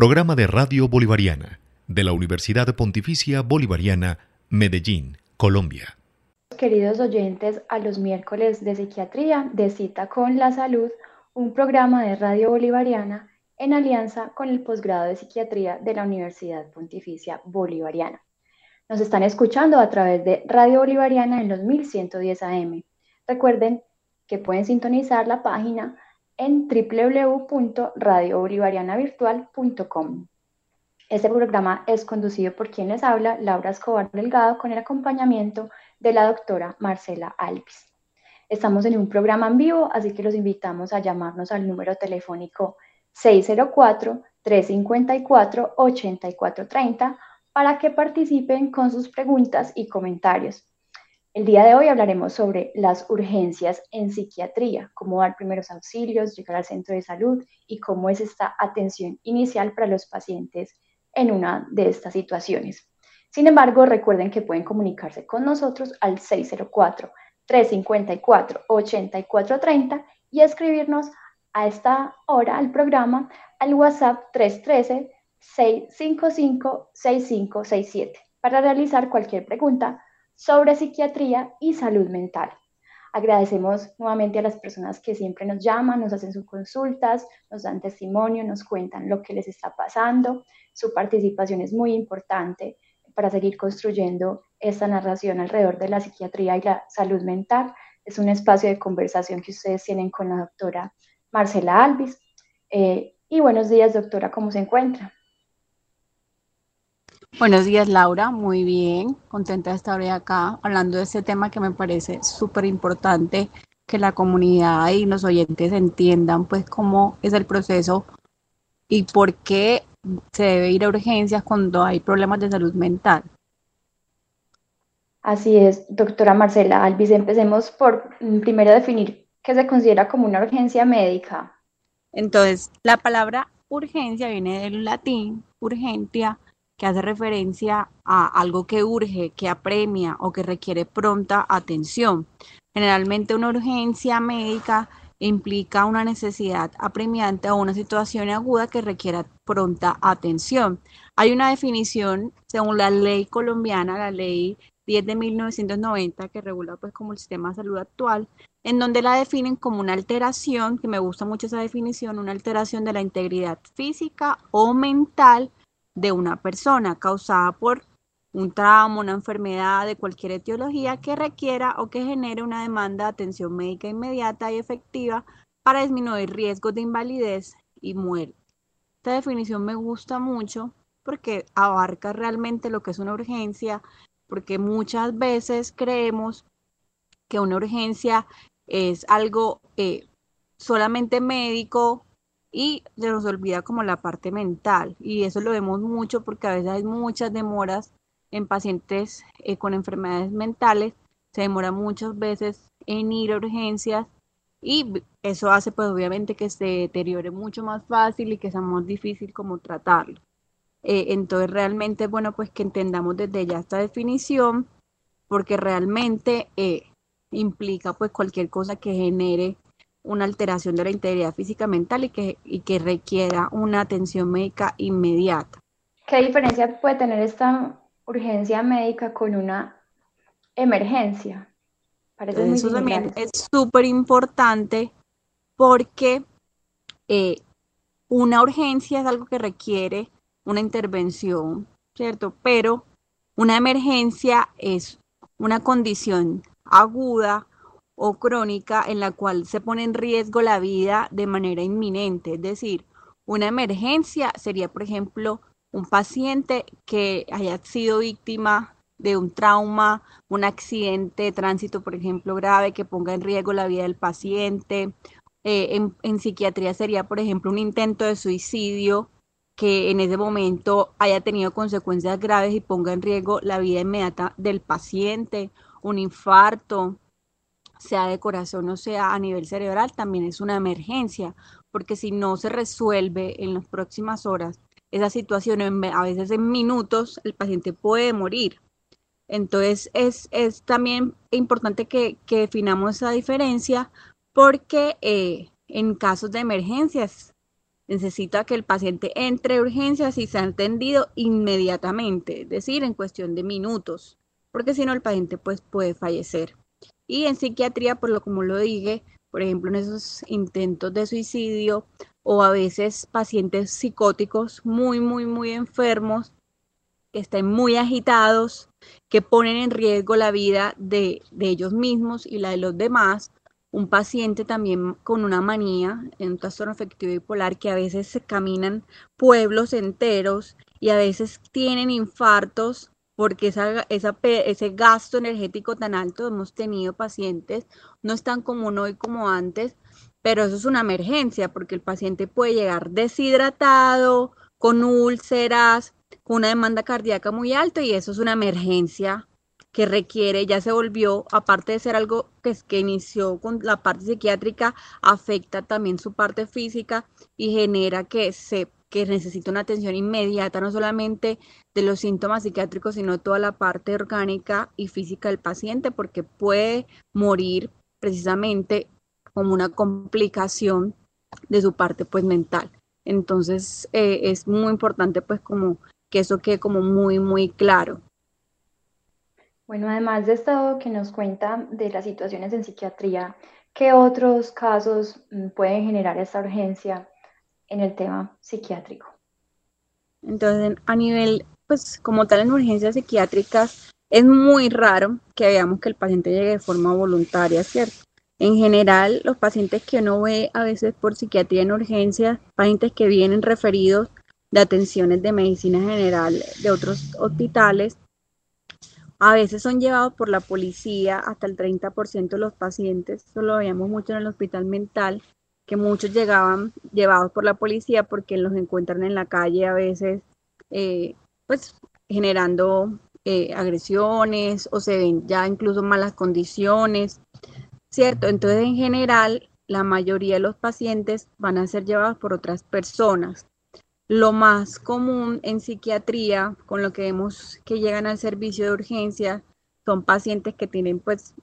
Programa de Radio Bolivariana de la Universidad Pontificia Bolivariana, Medellín, Colombia. Queridos oyentes, a los miércoles de psiquiatría de cita con la salud, un programa de Radio Bolivariana en alianza con el posgrado de psiquiatría de la Universidad Pontificia Bolivariana. Nos están escuchando a través de Radio Bolivariana en los 1110 AM. Recuerden que pueden sintonizar la página en www.radiobolivarianavirtual.com. Este programa es conducido por quien les habla, Laura Escobar Delgado, con el acompañamiento de la doctora Marcela Alvis. Estamos en un programa en vivo, así que los invitamos a llamarnos al número telefónico 604-354-8430 para que participen con sus preguntas y comentarios. El día de hoy hablaremos sobre las urgencias en psiquiatría, cómo dar primeros auxilios, llegar al centro de salud y cómo es esta atención inicial para los pacientes en una de estas situaciones. Sin embargo, recuerden que pueden comunicarse con nosotros al 604-354-8430 y escribirnos a esta hora al programa al WhatsApp 313-655-6567 para realizar cualquier pregunta sobre psiquiatría y salud mental. Agradecemos nuevamente a las personas que siempre nos llaman, nos hacen sus consultas, nos dan testimonio, nos cuentan lo que les está pasando. Su participación es muy importante para seguir construyendo esta narración alrededor de la psiquiatría y la salud mental. Es un espacio de conversación que ustedes tienen con la doctora Marcela Alvis. Eh, y buenos días, doctora, ¿cómo se encuentra? Buenos días, Laura. Muy bien. Contenta de estar hoy acá hablando de este tema que me parece súper importante que la comunidad y los oyentes entiendan pues cómo es el proceso y por qué se debe ir a urgencias cuando hay problemas de salud mental. Así es, doctora Marcela Alvis. Empecemos por mm, primero definir qué se considera como una urgencia médica. Entonces, la palabra urgencia viene del latín, urgentia, que hace referencia a algo que urge, que apremia o que requiere pronta atención. Generalmente una urgencia médica implica una necesidad apremiante o una situación aguda que requiera pronta atención. Hay una definición según la ley colombiana, la ley 10 de 1990, que regula pues como el sistema de salud actual, en donde la definen como una alteración, que me gusta mucho esa definición, una alteración de la integridad física o mental de una persona causada por un trauma, una enfermedad de cualquier etiología que requiera o que genere una demanda de atención médica inmediata y efectiva para disminuir riesgos de invalidez y muerte. Esta definición me gusta mucho porque abarca realmente lo que es una urgencia, porque muchas veces creemos que una urgencia es algo eh, solamente médico y se nos olvida como la parte mental y eso lo vemos mucho porque a veces hay muchas demoras en pacientes eh, con enfermedades mentales, se demora muchas veces en ir a urgencias y eso hace pues obviamente que se deteriore mucho más fácil y que sea más difícil como tratarlo. Eh, entonces realmente bueno pues que entendamos desde ya esta definición porque realmente eh, implica pues cualquier cosa que genere una alteración de la integridad física mental y que, y que requiera una atención médica inmediata. ¿Qué diferencia puede tener esta urgencia médica con una emergencia? Parece Eso también es súper importante porque eh, una urgencia es algo que requiere una intervención, ¿cierto? Pero una emergencia es una condición aguda o crónica en la cual se pone en riesgo la vida de manera inminente. Es decir, una emergencia sería, por ejemplo, un paciente que haya sido víctima de un trauma, un accidente de tránsito, por ejemplo, grave que ponga en riesgo la vida del paciente. Eh, en, en psiquiatría sería, por ejemplo, un intento de suicidio que en ese momento haya tenido consecuencias graves y ponga en riesgo la vida inmediata del paciente, un infarto, sea de corazón o sea a nivel cerebral, también es una emergencia, porque si no se resuelve en las próximas horas esa situación, a veces en minutos, el paciente puede morir. Entonces es, es también importante que, definamos esa diferencia porque eh, en casos de emergencias necesita que el paciente entre urgencias y sea atendido inmediatamente, es decir, en cuestión de minutos, porque si no el paciente pues puede fallecer. Y en psiquiatría, por lo como lo dije, por ejemplo, en esos intentos de suicidio o a veces pacientes psicóticos muy, muy, muy enfermos, que estén muy agitados, que ponen en riesgo la vida de, de ellos mismos y la de los demás, un paciente también con una manía, en un trastorno afectivo bipolar, que a veces se caminan pueblos enteros y a veces tienen infartos porque esa, ese gasto energético tan alto hemos tenido pacientes, no es tan común hoy como antes, pero eso es una emergencia porque el paciente puede llegar deshidratado, con úlceras, con una demanda cardíaca muy alta y eso es una emergencia que requiere, ya se volvió, aparte de ser algo que, que inició con la parte psiquiátrica, afecta también su parte física y genera que se que necesita una atención inmediata, no solamente de los síntomas psiquiátricos, sino toda la parte orgánica y física del paciente, porque puede morir precisamente como una complicación de su parte pues mental. Entonces eh, es muy importante pues como que eso quede como muy muy claro. Bueno, además de esto que nos cuenta de las situaciones en psiquiatría, ¿qué otros casos mm, pueden generar esta urgencia en el tema psiquiátrico? Entonces, a nivel, pues como tal en urgencias psiquiátricas, es muy raro que veamos que el paciente llegue de forma voluntaria, ¿cierto? En general, los pacientes que uno ve a veces por psiquiatría en urgencias, pacientes que vienen referidos de atenciones de medicina general de otros hospitales, a veces son llevados por la policía, hasta el 30% de los pacientes, eso lo veíamos mucho en el hospital mental, que muchos llegaban llevados por la policía porque los encuentran en la calle a veces, eh, pues generando eh, agresiones o se ven ya incluso malas condiciones, ¿cierto? Entonces, en general, la mayoría de los pacientes van a ser llevados por otras personas. Lo más común en psiquiatría, con lo que vemos que llegan al servicio de urgencia, son pacientes que tienen pues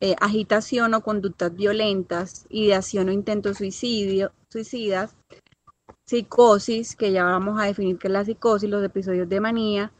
eh, agitación o conductas violentas, ideación o intento suicidio, suicidas, psicosis, que ya vamos a definir que es la psicosis, los episodios de manía,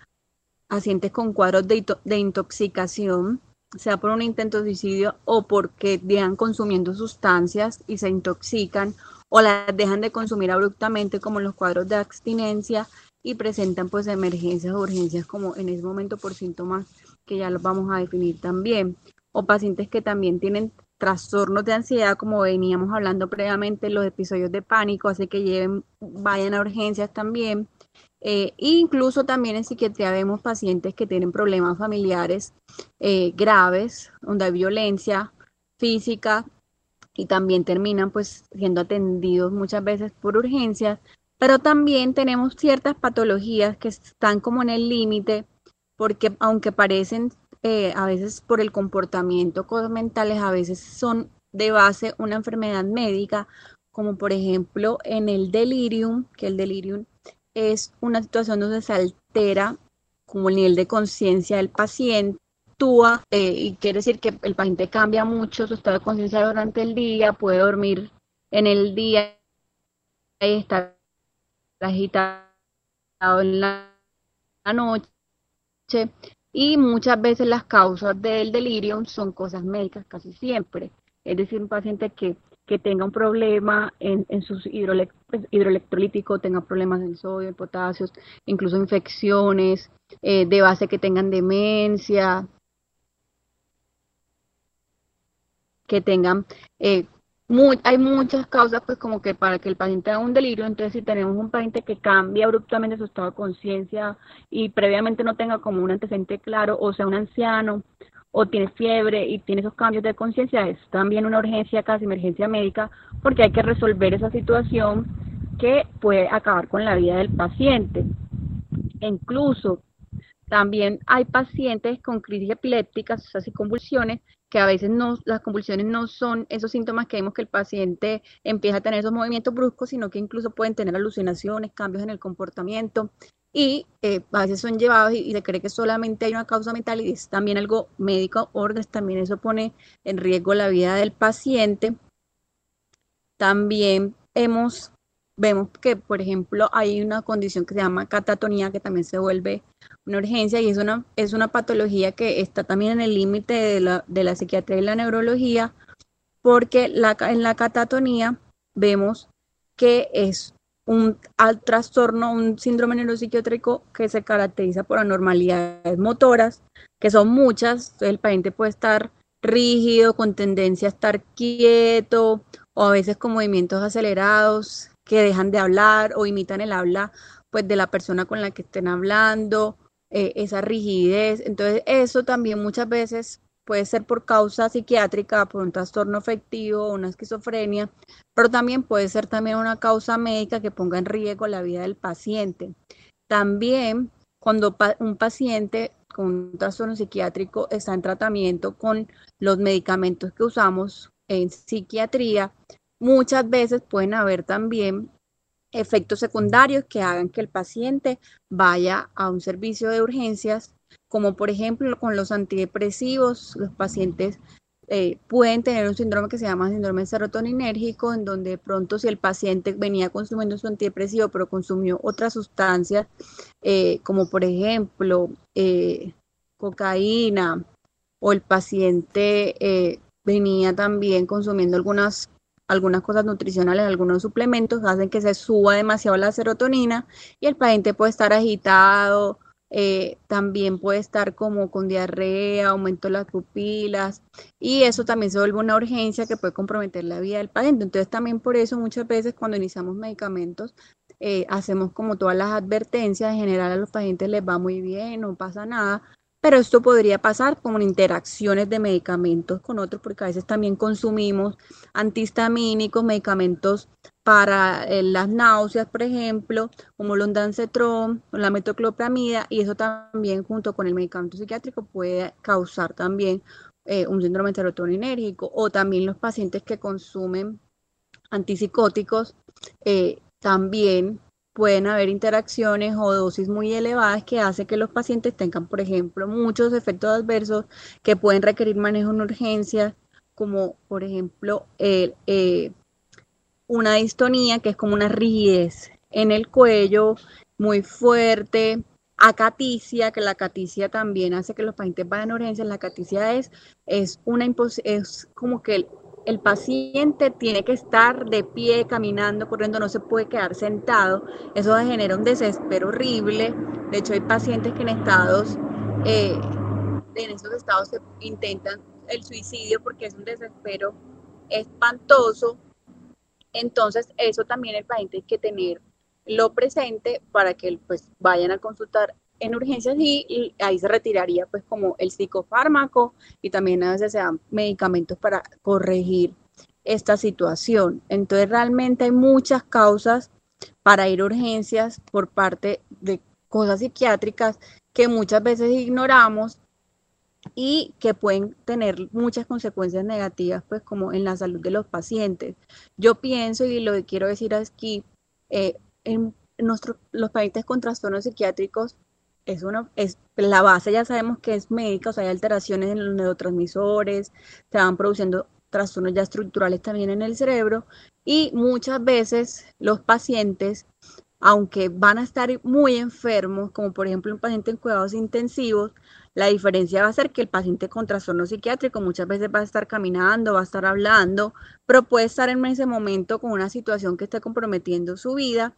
pacientes con cuadros de, intoxicación, sea por un intento de suicidio o porque llegan consumiendo sustancias y se intoxican o las dejan de consumir abruptamente como los cuadros de abstinencia y presentan pues emergencias o urgencias como en ese momento por síntomas que ya los vamos a definir también o pacientes que también tienen trastornos de ansiedad como veníamos hablando previamente los episodios de pánico así que lleven vayan a urgencias también. Eh, incluso también en psiquiatría vemos pacientes que tienen problemas familiares eh, graves donde hay violencia física y también terminan pues siendo atendidos muchas veces por urgencias, pero también tenemos ciertas patologías que están como en el límite porque aunque parecen eh, a veces por el comportamiento mentales, a veces son de base una enfermedad médica, como por ejemplo en el delirium, que el delirium es una situación donde se altera como el nivel de conciencia del paciente eh, y quiere decir que el paciente cambia mucho su estado de conciencia durante el día, puede dormir en el día y estar agitado en la noche y muchas veces las causas del delirio son cosas médicas casi siempre, es decir, un paciente que, que tenga un problema en, en sus pues, hidroelectrolíticos, tenga problemas en sodio, en potasio, incluso infecciones, eh, de base que tengan demencia, que tengan, eh, hay muchas causas pues como que para que el paciente haga un delirio, entonces si tenemos un paciente que cambia abruptamente su estado de conciencia y previamente no tenga como un antecedente claro, o sea, un anciano, o tiene fiebre y tiene esos cambios de conciencia, es también una urgencia, casi emergencia médica, porque hay que resolver esa situación que puede acabar con la vida del paciente. incluso también hay pacientes con crisis epilépticas, o sea, y convulsiones, que a veces no, las convulsiones no son esos síntomas que vemos que el paciente empieza a tener esos movimientos bruscos, sino que incluso pueden tener alucinaciones, cambios en el comportamiento y eh, a veces son llevados y, se cree que solamente hay una causa mental y es también algo médico, orden, también eso pone en riesgo la vida del paciente. También hemos vemos que, por ejemplo, hay una condición que se llama catatonía, que también se vuelve una urgencia y es una, es una patología que está también en el límite de la, de la psiquiatría y la neurología, porque la, en la catatonía vemos que es un al trastorno, un síndrome neuropsiquiátrico que se caracteriza por anormalidades motoras, que son muchas. El paciente puede estar rígido, con tendencia a estar quieto, o a veces con movimientos acelerados que dejan de hablar o imitan el habla pues de la persona con la que estén hablando, eh, esa rigidez. Entonces, eso también muchas veces puede ser por causa psiquiátrica, por un trastorno afectivo, una esquizofrenia, pero también puede ser también una causa médica que ponga en riesgo la vida del paciente. También cuando un paciente con un trastorno psiquiátrico está en tratamiento con los medicamentos que usamos en psiquiatría, muchas veces pueden haber también efectos secundarios que hagan que el paciente vaya a un servicio de urgencias, como por ejemplo con los antidepresivos, los pacientes eh, pueden tener un síndrome que se llama síndrome serotoninérgico, en donde de pronto si el paciente venía consumiendo su antidepresivo, pero consumió otras sustancias, eh, como por ejemplo eh, cocaína, o el paciente venía también consumiendo algunas algunas cosas nutricionales, algunos suplementos hacen que se suba demasiado la serotonina y el paciente puede estar agitado, eh, también puede estar como con diarrea, aumento de las pupilas y eso también se vuelve una urgencia que puede comprometer la vida del paciente. Entonces también por eso muchas veces cuando iniciamos medicamentos eh, hacemos como todas las advertencias, en general a los pacientes les va muy bien, no pasa nada, pero esto podría pasar con interacciones de medicamentos con otros, porque a veces también consumimos antihistamínicos, medicamentos para eh, las náuseas, por ejemplo, como el ondansetron la metoclopramida, y eso también junto con el medicamento psiquiátrico puede causar también eh, un síndrome serotoninérgico, o también los pacientes que consumen antipsicóticos eh, también pueden haber interacciones o dosis muy elevadas que hace que los pacientes tengan, por ejemplo, muchos efectos adversos que pueden requerir manejo en urgencias, como por ejemplo eh, una distonía, que es como una rigidez en el cuello muy fuerte, acaticia, que la acaticia también hace que los pacientes vayan a urgencias. La acaticia es, es, una es como que el paciente tiene que estar de pie, caminando, corriendo, no se puede quedar sentado. Eso genera un desespero horrible. De hecho, hay pacientes que en estados, eh, en esos estados se intentan el suicidio porque es un desespero espantoso. Entonces, eso también el paciente hay que tener lo presente para que pues vayan a consultar en urgencias y, ahí se retiraría pues como el psicofármaco y también a veces se dan medicamentos para corregir esta situación. Entonces realmente hay muchas causas para ir a urgencias por parte de cosas psiquiátricas que muchas veces ignoramos y que pueden tener muchas consecuencias negativas, pues como en la salud de los pacientes. Yo pienso, y lo que quiero decir aquí, eh, en nuestros, los pacientes con trastornos psiquiátricos es una, es, la base ya sabemos que es médica, o sea, hay alteraciones en los neurotransmisores, se van produciendo trastornos ya estructurales también en el cerebro y muchas veces los pacientes, aunque van a estar muy enfermos, como por ejemplo un paciente en cuidados intensivos, la diferencia va a ser que el paciente con trastorno psiquiátrico muchas veces va a estar caminando, va a estar hablando, pero puede estar en ese momento con una situación que esté comprometiendo su vida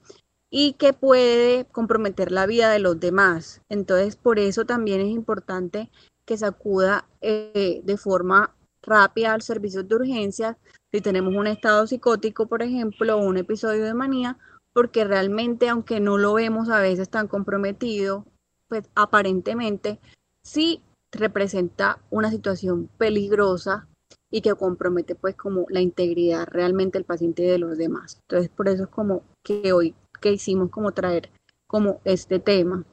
y que puede comprometer la vida de los demás. Entonces, por eso también es importante que se acuda eh, de forma rápida al servicio de urgencias si tenemos un estado psicótico, por ejemplo, o un episodio de manía, porque realmente, aunque no lo vemos a veces tan comprometido, pues aparentemente sí representa una situación peligrosa y que compromete pues como la integridad realmente del paciente y de los demás. Entonces, por eso es como que hoy que hicimos como traer como este tema.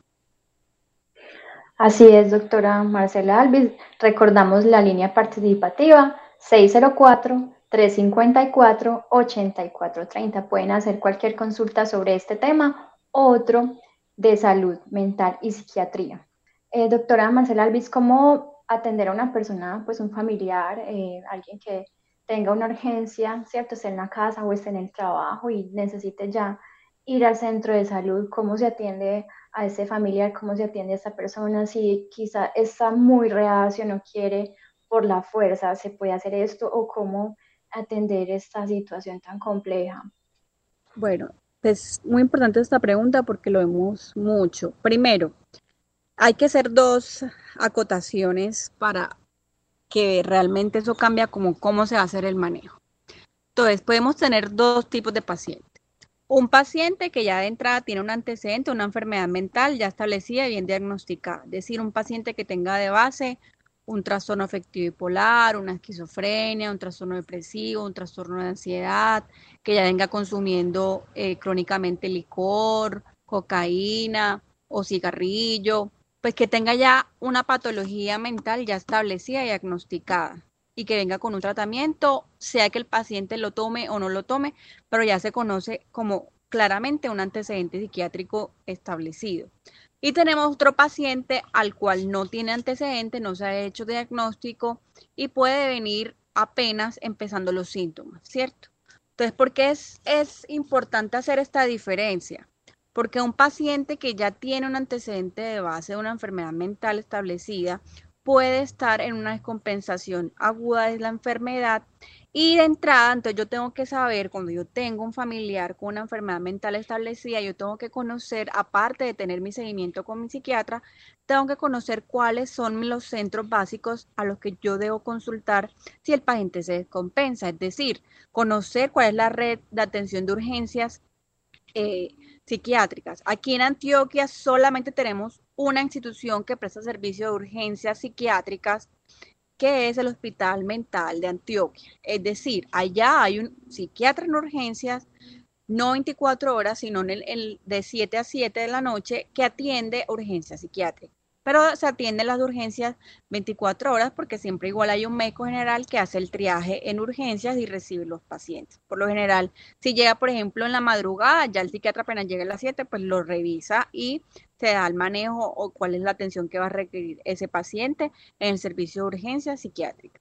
Así es, doctora Marcela Alvis. Recordamos la línea participativa 604-354-8430. Pueden hacer cualquier consulta sobre este tema o otro de salud mental y psiquiatría. Eh, doctora Marcela Alvis, ¿cómo atender a una persona, pues un familiar, eh, alguien que tenga una urgencia, ¿cierto? Esté en la casa o esté en el trabajo y necesite ya ir al centro de salud, cómo se atiende a ese familiar, cómo se atiende a esa persona, si quizá está muy reacio, no quiere por la fuerza, se puede hacer esto o cómo atender esta situación tan compleja. Bueno, es muy importante esta pregunta porque lo vemos mucho. Primero, hay que hacer dos acotaciones para que realmente eso cambia como cómo se va a hacer el manejo. Entonces, podemos tener dos tipos de pacientes. Un paciente que ya de entrada tiene un antecedente, una enfermedad mental ya establecida y bien diagnosticada, es decir, un paciente que tenga de base un trastorno afectivo bipolar, una esquizofrenia, un trastorno depresivo, un trastorno de ansiedad, que ya venga consumiendo eh, crónicamente licor, cocaína o cigarrillo, pues que tenga ya una patología mental ya establecida y diagnosticada y que venga con un tratamiento, sea que el paciente lo tome o no lo tome, pero ya se conoce como claramente un antecedente psiquiátrico establecido. Y tenemos otro paciente al cual no tiene antecedente, no se ha hecho diagnóstico y puede venir apenas empezando los síntomas, ¿cierto? Entonces, ¿por qué es, es importante hacer esta diferencia? Porque un paciente que ya tiene un antecedente de base de una enfermedad mental establecida puede estar en una descompensación aguda de la enfermedad y de entrada, entonces yo tengo que saber, cuando yo tengo un familiar con una enfermedad mental establecida, yo tengo que conocer, aparte de tener mi seguimiento con mi psiquiatra, tengo que conocer cuáles son los centros básicos a los que yo debo consultar si el paciente se descompensa, es decir, conocer cuál es la red de atención de urgencias eh, psiquiátricas. Aquí en Antioquia solamente tenemos una institución que presta servicio de urgencias psiquiátricas que es el Hospital Mental de Antioquia. Es decir, allá hay un psiquiatra en urgencias, no 24 horas, sino en el, de 7 a 7 de la noche, que atiende urgencias psiquiátricas pero se atienden las urgencias 24 horas porque siempre igual hay un médico general que hace el triaje en urgencias y recibe los pacientes. Por lo general, si llega, por ejemplo, en la madrugada, ya el psiquiatra apenas llega a las 7, pues lo revisa y se da el manejo o cuál es la atención que va a requerir ese paciente en el servicio de urgencias psiquiátricas.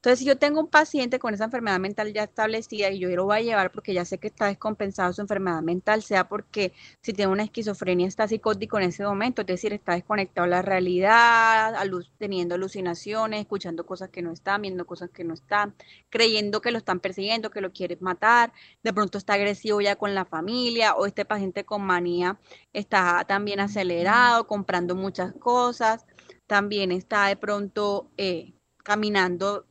Entonces, si yo tengo un paciente con esa enfermedad mental ya establecida y yo lo voy a llevar porque ya sé que está descompensado su enfermedad mental, sea porque si tiene una esquizofrenia está psicótico en ese momento, es decir, está desconectado a la realidad, teniendo alucinaciones, escuchando cosas que no están, viendo cosas que no están, creyendo que lo están persiguiendo, que lo quieren matar, de pronto está agresivo ya con la familia o este paciente con manía está también acelerado, comprando muchas cosas, también está de pronto... Eh, caminando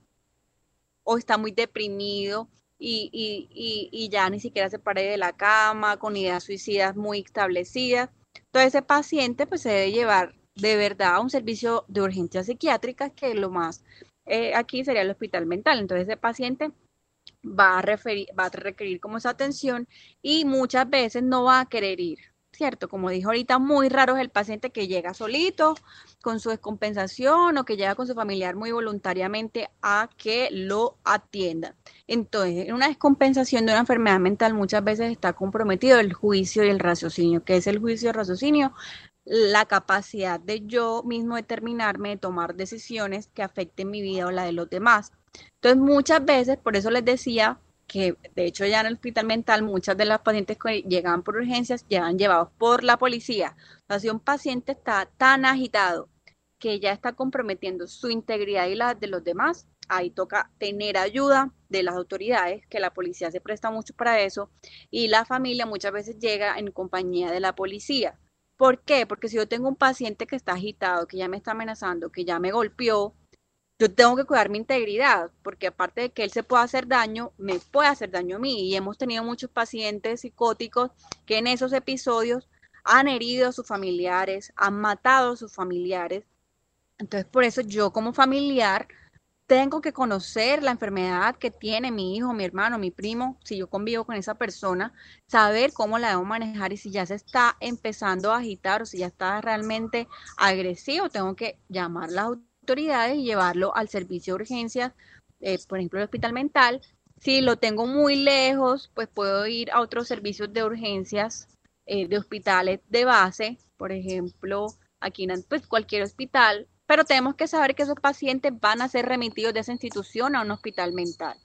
o está muy deprimido y, ya ni siquiera se pare de la cama, con ideas suicidas muy establecidas. Entonces ese paciente pues se debe llevar de verdad a un servicio de urgencias psiquiátricas, que lo más eh, aquí sería el hospital mental. Entonces ese paciente va a, referir, va a requerir como esa atención y muchas veces no va a querer ir. ¿Cierto? Como dijo ahorita, muy raro es el paciente que llega solito con su descompensación o que llega con su familiar muy voluntariamente a que lo atienda. Entonces, en una descompensación de una enfermedad mental muchas veces está comprometido el juicio y el raciocinio. ¿Qué es el juicio y el raciocinio? La capacidad de yo mismo determinarme, de tomar decisiones que afecten mi vida o la de los demás. Entonces, muchas veces, por eso les decía, que de hecho ya en el hospital mental muchas de las pacientes que llegaban por urgencias llevan llevados por la policía. O si un paciente está tan agitado que ya está comprometiendo su integridad y la de los demás, ahí toca tener ayuda de las autoridades, que la policía se presta mucho para eso, y la familia muchas veces llega en compañía de la policía. ¿Por qué? Porque si yo tengo un paciente que está agitado, que ya me está amenazando, que ya me golpeó, yo tengo que cuidar mi integridad, porque aparte de que él se pueda hacer daño, me puede hacer daño a mí. Y hemos tenido muchos pacientes psicóticos que en esos episodios han herido a sus familiares, han matado a sus familiares. Entonces, por eso yo como familiar tengo que conocer la enfermedad que tiene mi hijo, mi hermano, mi primo, si yo convivo con esa persona, saber cómo la debo manejar y si ya se está empezando a agitar o si ya está realmente agresivo, tengo que llamar a las y llevarlo al servicio de urgencias, eh, por ejemplo, el hospital mental. Si lo tengo muy lejos, pues puedo ir a otros servicios de urgencias eh, de hospitales de base, por ejemplo, aquí en pues, cualquier hospital, pero tenemos que saber que esos pacientes van a ser remitidos de esa institución a un hospital mental.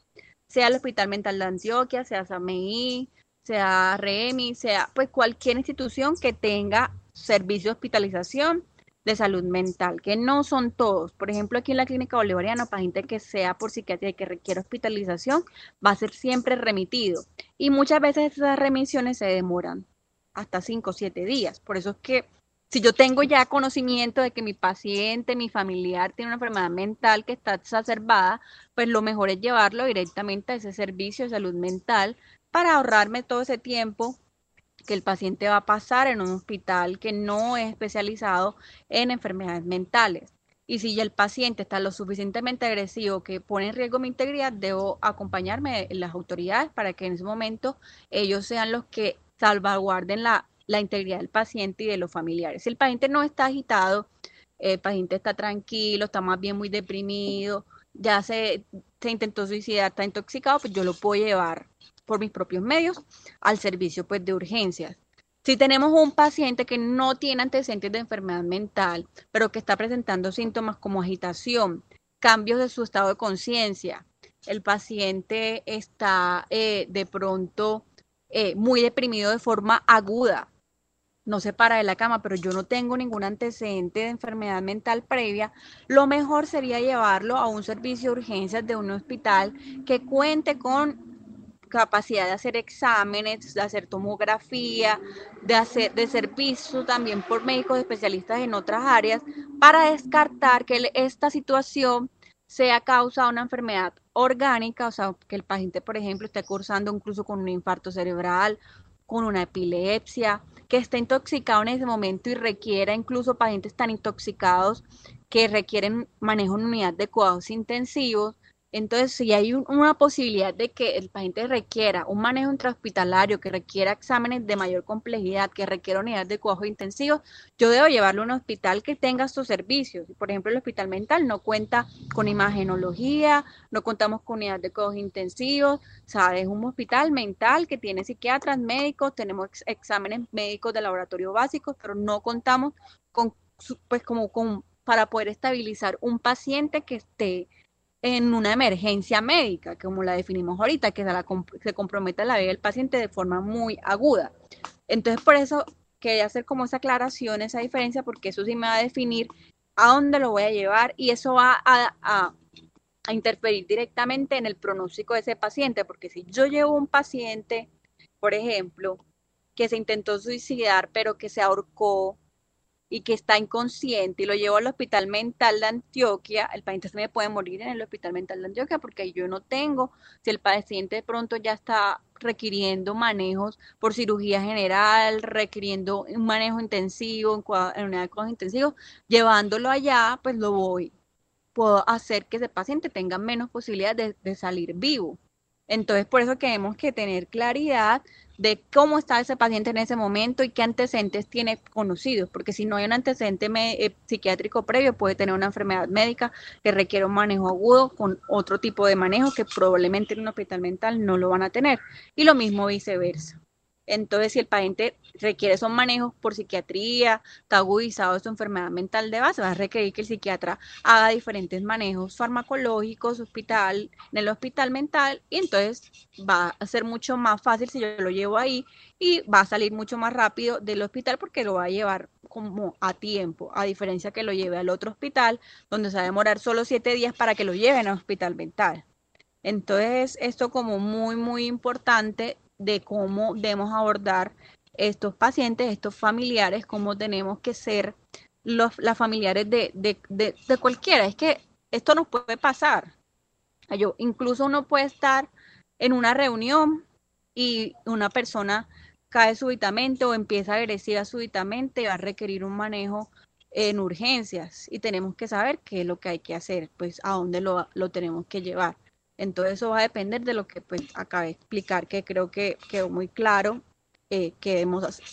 sea el Hospital Mental de Antioquia, sea SAMEI, sea REMI, sea pues cualquier institución que tenga servicio de hospitalización de salud mental, que no son todos. Por ejemplo, aquí en la Clínica Bolivariana, para gente que sea por psiquiatría y que requiere hospitalización, va a ser siempre remitido. Y muchas veces esas remisiones se demoran hasta 5 o 7 días. Por eso es que si yo tengo ya conocimiento de que mi paciente, mi familiar tiene una enfermedad mental que está exacerbada, pues lo mejor es llevarlo directamente a ese servicio de salud mental para ahorrarme todo ese tiempo que el paciente va a pasar en un hospital que no es especializado en enfermedades mentales. Y si ya el paciente está lo suficientemente agresivo que pone en riesgo mi integridad, debo acompañarme las autoridades para que en ese momento ellos sean los que salvaguarden la, la integridad del paciente y de los familiares. Si el paciente no está agitado, el paciente está tranquilo, está más bien muy deprimido, ya se, se intentó suicidar, está intoxicado, pues yo lo puedo llevar por mis propios medios al servicio pues, de urgencias. Si tenemos un paciente que no tiene antecedentes de enfermedad mental, pero que está presentando síntomas como agitación, cambios de su estado de conciencia, el paciente está eh, de pronto eh, muy deprimido de forma aguda, no se para de la cama, pero yo no tengo ningún antecedente de enfermedad mental previa, lo mejor sería llevarlo a un servicio de urgencias de un hospital que cuente con capacidad de hacer exámenes, de hacer tomografía, de hacer de ser visto también por médicos especialistas en otras áreas para descartar que esta situación sea causa de una enfermedad orgánica, o sea, que el paciente, por ejemplo, esté cursando incluso con un infarto cerebral, con una epilepsia, que esté intoxicado en ese momento y requiera incluso pacientes tan intoxicados que requieren manejo en unidad de cuidados intensivos, entonces, si hay una posibilidad de que el paciente requiera un manejo intrahospitalario, que requiera exámenes de mayor complejidad, que requiera unidades de cuidado intensivo, yo debo llevarlo a un hospital que tenga estos servicios. Por ejemplo, el hospital mental no cuenta con imagenología, no contamos con unidades de cuidados intensivos, ¿sabes? Es un hospital mental que tiene psiquiatras, médicos, tenemos exámenes médicos de laboratorio básicos, pero no contamos con, pues como con, para poder estabilizar un paciente que esté en una emergencia médica, como la definimos ahorita, que se, la, se compromete la vida del paciente de forma muy aguda. Entonces, por eso quería hacer como esa aclaración, esa diferencia, porque eso sí me va a definir a dónde lo voy a llevar y eso va a, a, a interferir directamente en el pronóstico de ese paciente, porque si yo llevo un paciente, por ejemplo, que se intentó suicidar, pero que se ahorcó y que está inconsciente y lo llevo al hospital mental de Antioquia, el paciente se me puede morir en el hospital mental de Antioquia porque yo no tengo, si el paciente de pronto ya está requiriendo manejos por cirugía general, requiriendo un manejo intensivo, en, unidad de cuidados intensivos, llevándolo allá, pues lo voy, puedo hacer que ese paciente tenga menos posibilidades de, de salir vivo. Entonces, por eso tenemos que tener claridad de cómo está ese paciente en ese momento y qué antecedentes tiene conocidos, porque si no hay un antecedente eh, psiquiátrico previo, puede tener una enfermedad médica que requiere un manejo agudo con otro tipo de manejo que probablemente en un hospital mental no lo van a tener. Y lo mismo viceversa. Entonces, si el paciente requiere esos manejos por psiquiatría, está agudizado su enfermedad mental de base, va a requerir que el psiquiatra haga diferentes manejos farmacológicos hospital, en el hospital mental y entonces va a ser mucho más fácil si yo lo llevo ahí y va a salir mucho más rápido del hospital porque lo va a llevar como a tiempo, a diferencia que lo lleve al otro hospital donde se va a demorar solo siete días para que lo lleven al hospital mental. Entonces, esto como muy, muy importante de cómo debemos abordar estos pacientes, estos familiares, cómo tenemos que ser los las familiares de, de, de, de cualquiera. Es que esto nos puede pasar. Yo, incluso uno puede estar en una reunión y una persona cae súbitamente o empieza agresiva súbitamente y va a requerir un manejo en urgencias y tenemos que saber qué es lo que hay que hacer, pues a dónde lo, lo tenemos que llevar. Entonces eso va a depender de lo que pues acabé de explicar, que creo que quedó muy claro eh, que debemos hacer.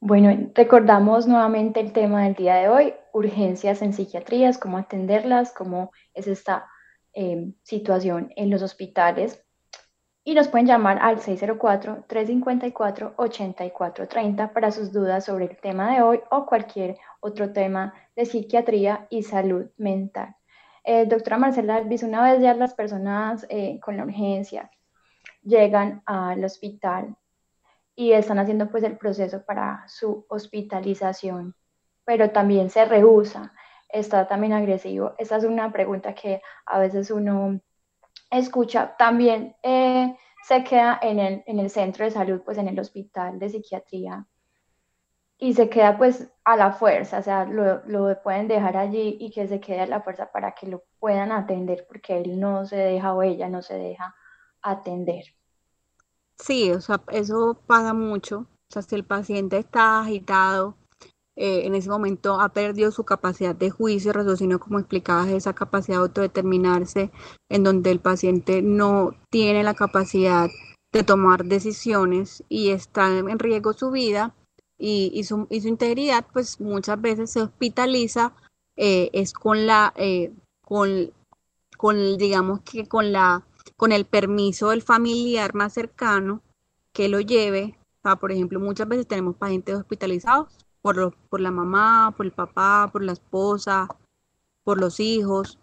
Bueno, recordamos nuevamente el tema del día de hoy, urgencias en psiquiatrías, cómo atenderlas, cómo es esta eh, situación en los hospitales. Y nos pueden llamar al 604-354-8430 para sus dudas sobre el tema de hoy o cualquier otro tema de psiquiatría y salud mental. Eh, doctora Marcela Alvis, una vez ya las personas eh, con la urgencia llegan al hospital y están haciendo pues el proceso para su hospitalización, pero también se rehúsa, está también agresivo. Esa es una pregunta que a veces uno escucha. También eh, se queda en el, en el centro de salud, pues en el hospital de psiquiatría y se queda pues a la fuerza, o sea, lo, lo, pueden dejar allí y que se quede a la fuerza para que lo puedan atender porque él no se deja o ella no se deja atender. Sí, o sea, eso pasa mucho. O sea, si el paciente está agitado, eh, en ese momento ha perdido su capacidad de juicio, raciocinio, como explicabas, esa capacidad de autodeterminarse, en donde el paciente no tiene la capacidad de tomar decisiones y está en riesgo su vida y, su, integridad, pues muchas veces se hospitaliza, eh, es con la, eh, con, con, digamos que con la con el permiso del familiar más cercano que lo lleve. por ejemplo, muchas veces tenemos pacientes hospitalizados por, por la mamá, por el papá, por la esposa, por los hijos.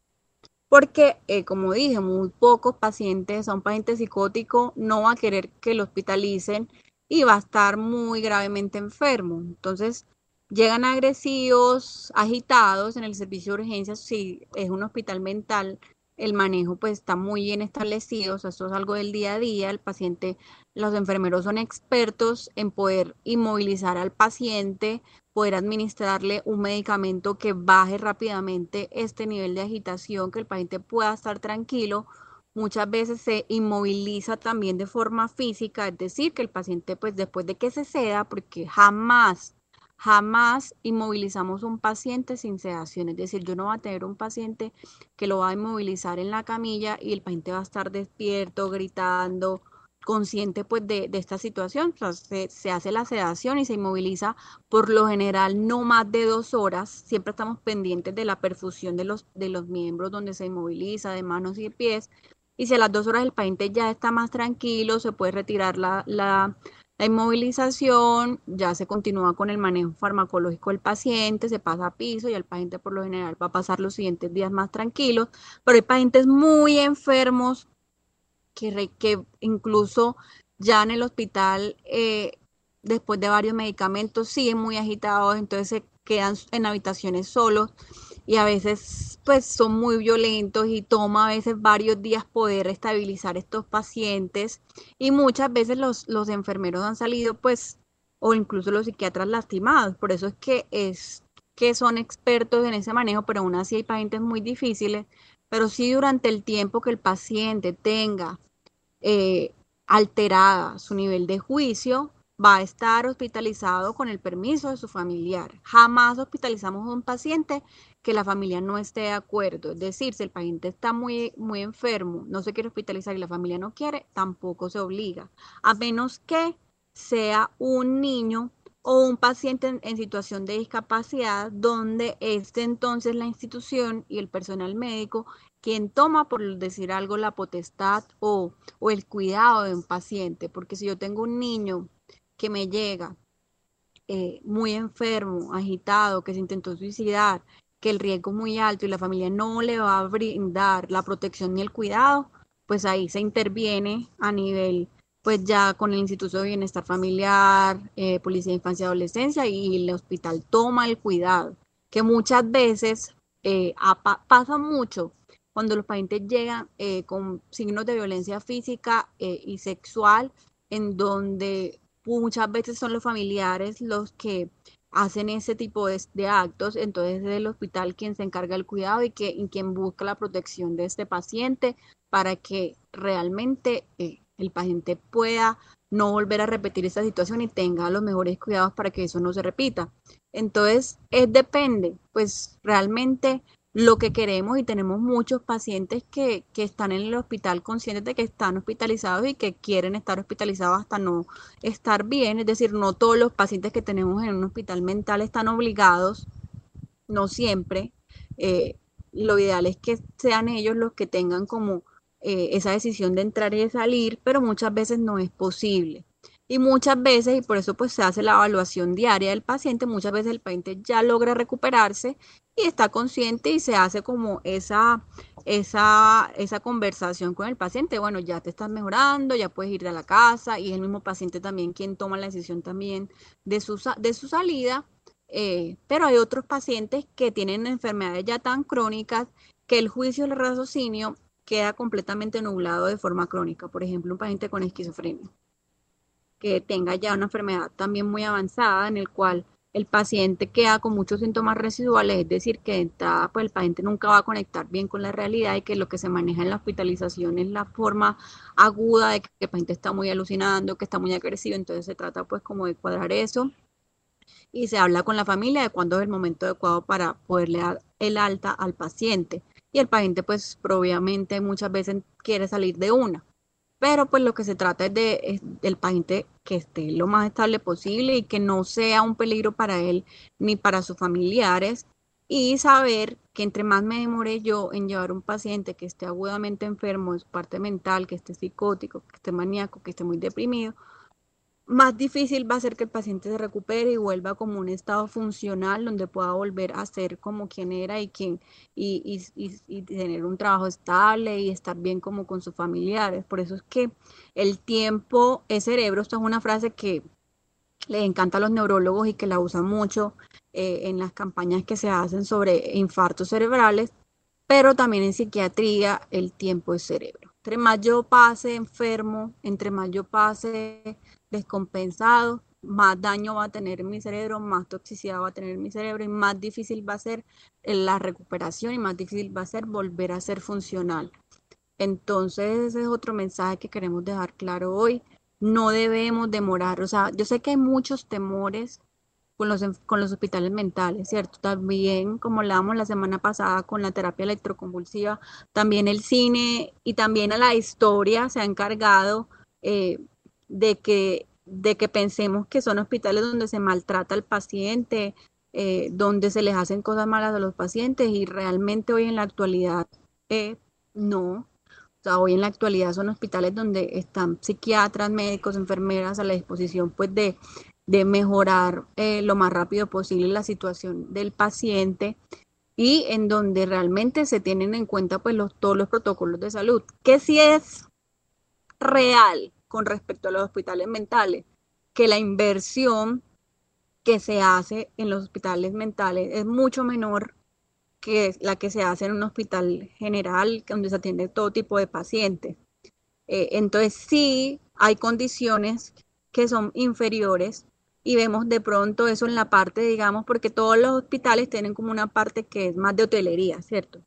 Porque, eh, como dije, muy pocos pacientes, a un paciente psicótico no va a querer que lo hospitalicen y va a estar muy gravemente enfermo. Entonces, llegan agresivos, agitados en el servicio de urgencias, si es un hospital mental, el manejo pues está muy bien establecido, o esto es algo del día a día, el paciente, los enfermeros son expertos en poder inmovilizar al paciente, poder administrarle un medicamento que baje rápidamente este nivel de agitación, que el paciente pueda estar tranquilo. Muchas veces se inmoviliza también de forma física, es decir, que el paciente pues después de que se ceda, porque jamás Jamás inmovilizamos un paciente sin sedación, es decir, yo no voy a tener un paciente que lo va a inmovilizar en la camilla y el paciente va a estar despierto, gritando, consciente pues de, esta situación. se, hace la sedación y se inmoviliza por lo general no más de dos horas. Siempre estamos pendientes de la perfusión de los, de los miembros donde se inmoviliza, de manos y pies. Y si a las dos horas el paciente ya está más tranquilo, se puede retirar la, la la inmovilización ya se continúa con el manejo farmacológico del paciente, se pasa a piso y el paciente por lo general va a pasar los siguientes días más tranquilos, pero hay pacientes muy enfermos que, que incluso ya en el hospital, eh, después de varios medicamentos, siguen muy agitados, entonces se quedan en habitaciones solos y a veces pues son muy violentos y toma a veces varios días poder estabilizar estos pacientes y muchas veces los, los enfermeros han salido pues o incluso los psiquiatras lastimados, por eso es que es que son expertos en ese manejo, pero aún así hay pacientes muy difíciles, pero sí durante el tiempo que el paciente tenga eh, alterada su nivel de juicio, va a estar hospitalizado con el permiso de su familiar. Jamás hospitalizamos a un paciente que la familia no esté de acuerdo. Es decir, si el paciente está muy, muy enfermo, no se quiere hospitalizar y la familia no quiere, tampoco se obliga. A menos que sea un niño o un paciente en, situación de discapacidad donde es entonces la institución y el personal médico quien toma, por decir algo, la potestad o, o el cuidado de un paciente. Porque si yo tengo un niño que me llega eh, muy enfermo, agitado, que se intentó suicidar, que el riesgo es muy alto y la familia no le va a brindar la protección ni el cuidado, pues ahí se interviene a nivel, pues ya con el Instituto de Bienestar Familiar, eh, Policía de Infancia y Adolescencia y el hospital toma el cuidado, que muchas veces eh, pasa mucho cuando los pacientes llegan con signos de violencia física y sexual, en donde muchas veces son los familiares los que hacen ese tipo de, actos, entonces es el hospital quien se encarga del cuidado y, que, quien busca la protección de este paciente para que realmente eh, el paciente pueda no volver a repetir esta situación y tenga los mejores cuidados para que eso no se repita. Entonces, es depende, pues realmente lo que queremos y tenemos muchos pacientes que, que, están en el hospital conscientes de que están hospitalizados y que quieren estar hospitalizados hasta no estar bien, es decir, no todos los pacientes que tenemos en un hospital mental están obligados, no siempre. Eh, lo ideal es que sean ellos los que tengan como eh, esa decisión de entrar y de salir, pero muchas veces no es posible. Y muchas veces, y por eso pues se hace la evaluación diaria del paciente, muchas veces el paciente ya logra recuperarse y está consciente y se hace como esa, esa, esa conversación con el paciente. Bueno, ya te estás mejorando, ya puedes ir a la casa y es el mismo paciente también quien toma la decisión también de su, de su salida. Eh, pero hay otros pacientes que tienen enfermedades ya tan crónicas que el juicio del raciocinio queda completamente nublado de forma crónica. Por ejemplo, un paciente con esquizofrenia que tenga ya una enfermedad también muy avanzada en el cual el paciente queda con muchos síntomas residuales, es decir, que pues el paciente nunca va a conectar bien con la realidad y que lo que se maneja en la hospitalización es la forma aguda de que el paciente está muy alucinando, que está muy agresivo, entonces se trata pues como de cuadrar eso y se habla con la familia de cuándo es el momento adecuado para poderle dar el alta al paciente. Y el paciente pues obviamente muchas veces quiere salir de una pero pues lo que se trata es de del paciente que esté lo más estable posible y que no sea un peligro para él ni para sus familiares. Y saber que entre más me demore yo en llevar un paciente que esté agudamente enfermo de su parte mental, que esté psicótico, que esté maníaco, que esté muy deprimido, más difícil va a ser que el paciente se recupere y vuelva como un estado funcional donde pueda volver a ser como quien era y, quien, y, y, tener un trabajo estable y estar bien como con sus familiares. Por eso es que el tiempo es cerebro. Esto es una frase que le encanta a los neurólogos y que la usan mucho eh, en las campañas que se hacen sobre infartos cerebrales, pero también en psiquiatría el tiempo es cerebro. Entre más yo pase enfermo, entre más yo pase descompensado, más daño va a tener en mi cerebro, más toxicidad va a tener en mi cerebro y más difícil va a ser la recuperación y más difícil va a ser volver a ser funcional. Entonces ese es otro mensaje que queremos dejar claro hoy. No debemos demorar, o sea, yo sé que hay muchos temores con los, con los hospitales mentales, ¿cierto? También, como hablábamos la semana pasada con la terapia electroconvulsiva, también el cine y también a la historia se ha encargado eh, de que, de que pensemos que son hospitales donde se maltrata al paciente, eh, donde se les hacen cosas malas a los pacientes y realmente hoy en la actualidad eh, no. O sea, hoy en la actualidad son hospitales donde están psiquiatras, médicos, enfermeras a la disposición pues de, de mejorar eh, lo más rápido posible la situación del paciente y en donde realmente se tienen en cuenta pues todos los protocolos de salud, que si es real con respecto a los hospitales mentales, que la inversión que se hace en los hospitales mentales es mucho menor que la que se hace en un hospital general donde se atiende todo tipo de pacientes. Eh, entonces sí hay condiciones que son inferiores y vemos de pronto eso en la parte, digamos, porque todos los hospitales tienen como una parte que es más de hotelería, ¿cierto?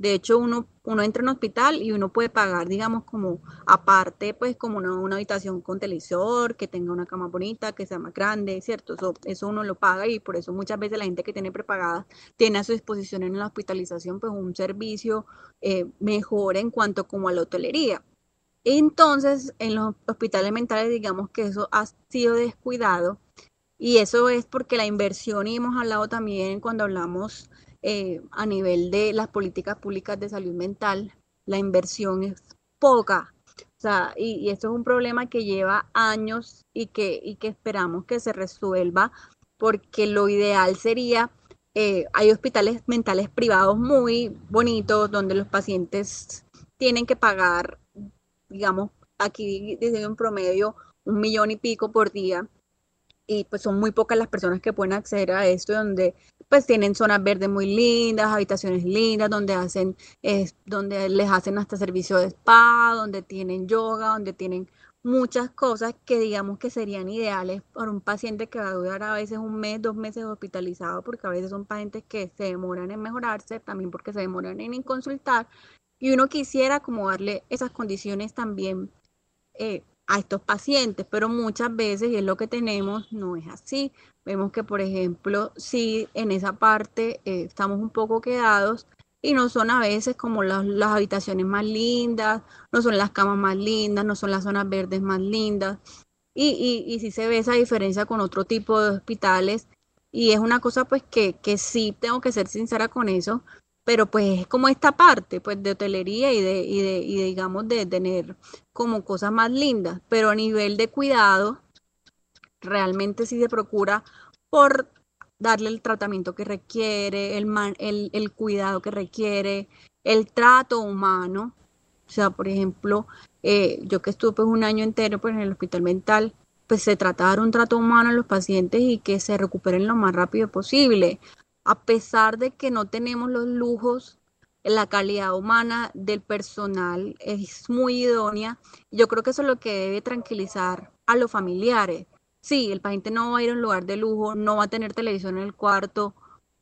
De hecho, uno, uno entra en un hospital y uno puede pagar, digamos, como aparte, pues como una, habitación con televisor, que tenga una cama bonita, que sea más grande, ¿cierto? Eso, eso uno lo paga y por eso muchas veces la gente que tiene prepagada tiene a su disposición en la hospitalización pues un servicio eh, mejor en cuanto como a la hotelería. Entonces, en los hospitales mentales, digamos que eso ha sido descuidado y eso es porque la inversión, y hemos hablado también cuando hablamos eh, a nivel de las políticas públicas de salud mental, la inversión es poca. Sea, y, esto es un problema que lleva años y que, y que esperamos que se resuelva, porque lo ideal sería, eh, hay hospitales mentales privados muy bonitos donde los pacientes tienen que pagar, digamos, aquí desde un promedio un millón y pico por día y pues son muy pocas las personas que pueden acceder a esto, donde pues tienen zonas verdes muy lindas, habitaciones lindas, donde hacen, donde les hacen hasta servicio de spa, donde tienen yoga, donde tienen muchas cosas que digamos que serían ideales para un paciente que va a durar a veces un mes, dos meses hospitalizado, porque a veces son pacientes que se demoran en mejorarse, también porque se demoran en consultar, y uno quisiera como darle esas condiciones también eh, a estos pacientes, pero muchas veces, y es lo que tenemos, no es así. Vemos que, por ejemplo, si en esa parte eh, estamos un poco quedados y no son a veces como las, habitaciones más lindas, no son las camas más lindas, no son las zonas verdes más lindas. Y, y, y sí se ve esa diferencia con otro tipo de hospitales. Y es una cosa pues que, que sí tengo que ser sincera con eso, pero pues es como esta parte pues de hotelería y de, y de, y digamos de tener como cosas más lindas, pero a nivel de cuidado, realmente sí se procura por darle el tratamiento que requiere, el, el, el cuidado que requiere, el trato humano. O sea, por ejemplo, eh, yo que estuve pues, un año entero pues, en el hospital mental, pues se trata dar un trato humano a los pacientes y que se recuperen lo más rápido posible. A pesar de que no tenemos los lujos, la calidad humana del personal es muy idónea. Yo creo que eso es lo que debe tranquilizar a los familiares. Sí, el paciente no va a ir a un lugar de lujo, no va a tener televisión en el cuarto,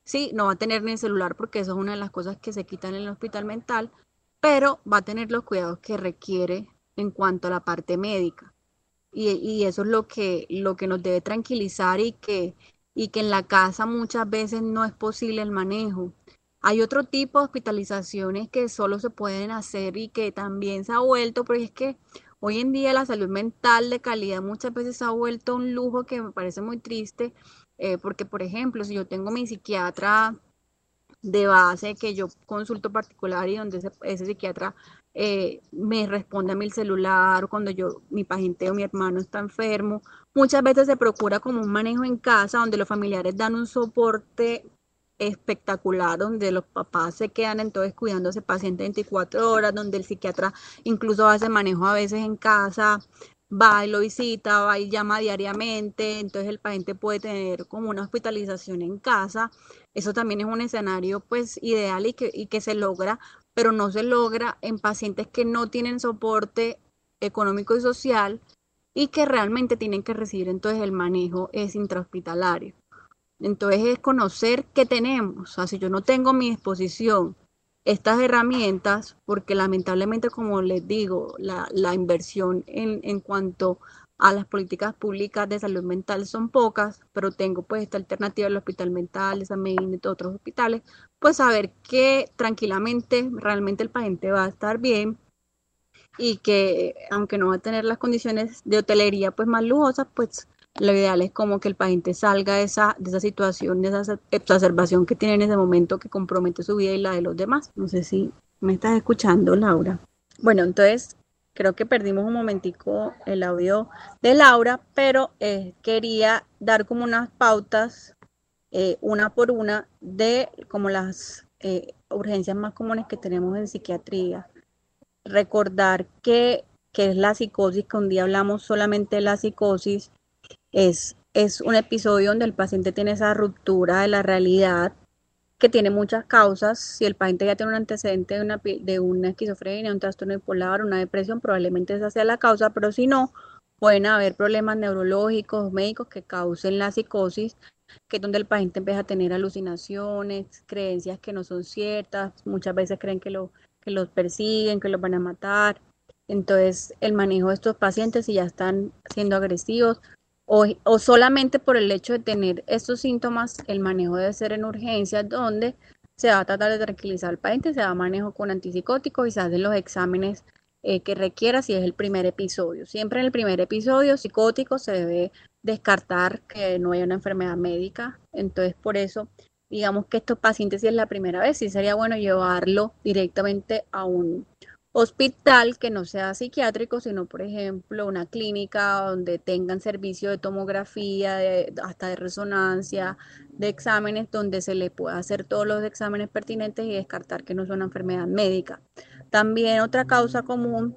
sí, no va a tener ni el celular porque eso es una de las cosas que se quitan en el hospital mental, pero va a tener los cuidados que requiere en cuanto a la parte médica. Y, eso es lo que, lo que nos debe tranquilizar y que, y que en la casa muchas veces no es posible el manejo. Hay otro tipo de hospitalizaciones que solo se pueden hacer y que también se ha vuelto, pero es que hoy en día la salud mental de calidad muchas veces se ha vuelto un lujo que me parece muy triste, eh, porque por ejemplo, si yo tengo mi psiquiatra de base que yo consulto particular y donde ese, psiquiatra eh, me responde a mi celular cuando yo, mi paciente o mi hermano está enfermo. Muchas veces se procura como un manejo en casa donde los familiares dan un soporte espectacular, donde los papás se quedan entonces cuidando a ese paciente 24 horas, donde el psiquiatra incluso hace manejo a veces en casa, va y lo visita, va y llama diariamente, entonces el paciente puede tener como una hospitalización en casa. Eso también es un escenario pues ideal y que, y que se logra, pero no se logra en pacientes que no tienen soporte económico y social y que realmente tienen que recibir entonces el manejo es intrahospitalario. Entonces es conocer qué tenemos. O sea, si yo no tengo mi disposición estas herramientas, porque lamentablemente, como les digo, la, inversión en, en, cuanto a las políticas públicas de salud mental son pocas, pero tengo pues esta alternativa del hospital mental, de San Medina de otros hospitales, pues saber que tranquilamente realmente el paciente va a estar bien y que aunque no va a tener las condiciones de hotelería pues más lujosas, pues lo ideal es como que el paciente salga de esa, de esa situación, de esa exacerbación que tiene en ese momento que compromete su vida y la de los demás. No sé si me estás escuchando, Laura. Bueno, entonces creo que perdimos un momentico el audio de Laura, pero eh, quería dar como unas pautas, eh, una por una, de como las eh, urgencias más comunes que tenemos en psiquiatría. Recordar que, que es la psicosis, que un día hablamos solamente de la psicosis, es, es un episodio donde el paciente tiene esa ruptura de la realidad que tiene muchas causas. Si el paciente ya tiene un antecedente de una, de una esquizofrenia, un trastorno bipolar, una depresión, probablemente esa sea la causa, pero si no, pueden haber problemas neurológicos, médicos que causen la psicosis, que es donde el paciente empieza a tener alucinaciones, creencias que no son ciertas, muchas veces creen que, lo, que los persiguen, que los van a matar. Entonces, el manejo de estos pacientes, si ya están siendo agresivos, o, solamente por el hecho de tener estos síntomas, el manejo debe ser en urgencias donde se va a tratar de tranquilizar al paciente, se da manejo con antipsicóticos y se hacen los exámenes eh, que requiera si es el primer episodio. Siempre en el primer episodio psicótico se debe descartar que no haya una enfermedad médica, entonces por eso digamos que estos pacientes si es la primera vez, sí sería bueno llevarlo directamente a un hospital que no sea psiquiátrico, sino por ejemplo una clínica donde tengan servicio de tomografía, hasta de resonancia, de exámenes, donde se le pueda hacer todos los exámenes pertinentes y descartar que no es una enfermedad médica. También otra causa común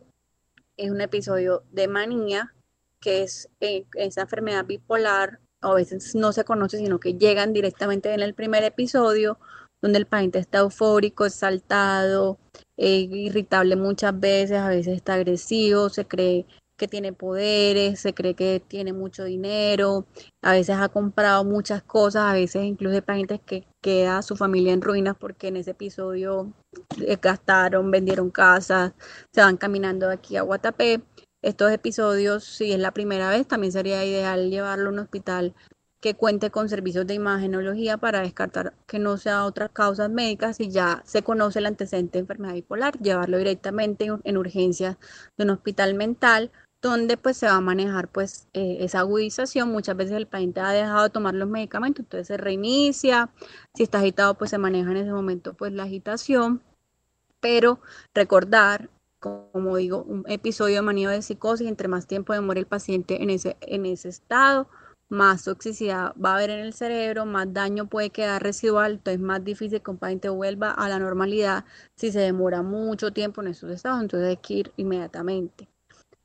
es un episodio de manía, que es eh, esa enfermedad bipolar, a veces no se conoce, sino que llegan directamente en el primer episodio, donde el paciente está eufórico, exaltado, irritable muchas veces, a veces está agresivo, se cree que tiene poderes, se cree que tiene mucho dinero, a veces ha comprado muchas cosas, a veces incluso hay pacientes que queda su familia en ruinas porque en ese episodio eh, gastaron, vendieron casas, se van caminando de aquí a Guatapé. Estos episodios, si es la primera vez, también sería ideal llevarlo a un hospital que cuente con servicios de imagenología para descartar que no sea otras causas médicas y ya se conoce el antecedente de enfermedad bipolar, llevarlo directamente en urgencia de un hospital mental donde pues se va a manejar pues eh, esa agudización. Muchas veces el paciente ha dejado de tomar los medicamentos, entonces se reinicia. Si está agitado pues se maneja en ese momento pues la agitación. Pero recordar, como digo, un episodio de manía de psicosis, entre más tiempo demore el paciente en ese, en ese estado, más toxicidad va a haber en el cerebro, más daño puede quedar residual, entonces es más difícil que un paciente vuelva a la normalidad si se demora mucho tiempo en esos estados, entonces hay que ir inmediatamente.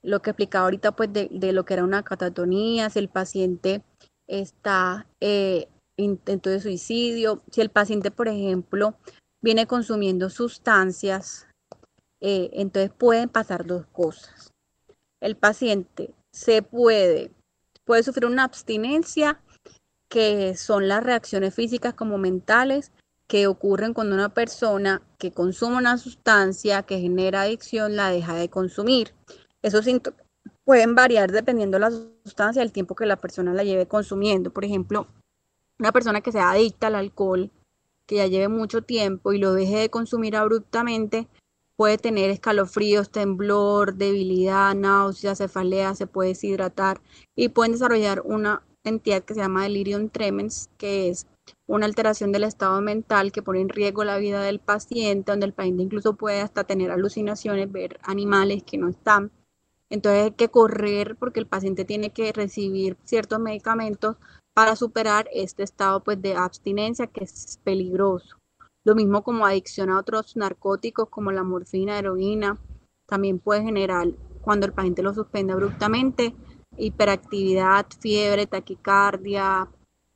Lo que explicaba ahorita pues de, lo que era una catatonía, si el paciente está eh, intento de suicidio, si el paciente por ejemplo viene consumiendo sustancias, eh, entonces pueden pasar dos cosas. El paciente se puede Puede sufrir una abstinencia, que son las reacciones físicas como mentales que ocurren cuando una persona que consume una sustancia que genera adicción la deja de consumir. Esos síntomas pueden variar dependiendo de la sustancia, el tiempo que la persona la lleve consumiendo. Por ejemplo, una persona que sea adicta al alcohol, que ya lleve mucho tiempo y lo deje de consumir abruptamente, puede tener escalofríos, temblor, debilidad, náuseas, cefalea, se puede deshidratar y pueden desarrollar una entidad que se llama delirium tremens, que es una alteración del estado mental que pone en riesgo la vida del paciente, donde el paciente incluso puede hasta tener alucinaciones, ver animales que no están. Entonces hay que correr porque el paciente tiene que recibir ciertos medicamentos para superar este estado pues, de abstinencia que es peligroso. Lo mismo como adicción a otros narcóticos como la morfina, heroína, también puede generar cuando el paciente lo suspende abruptamente, hiperactividad, fiebre, taquicardia,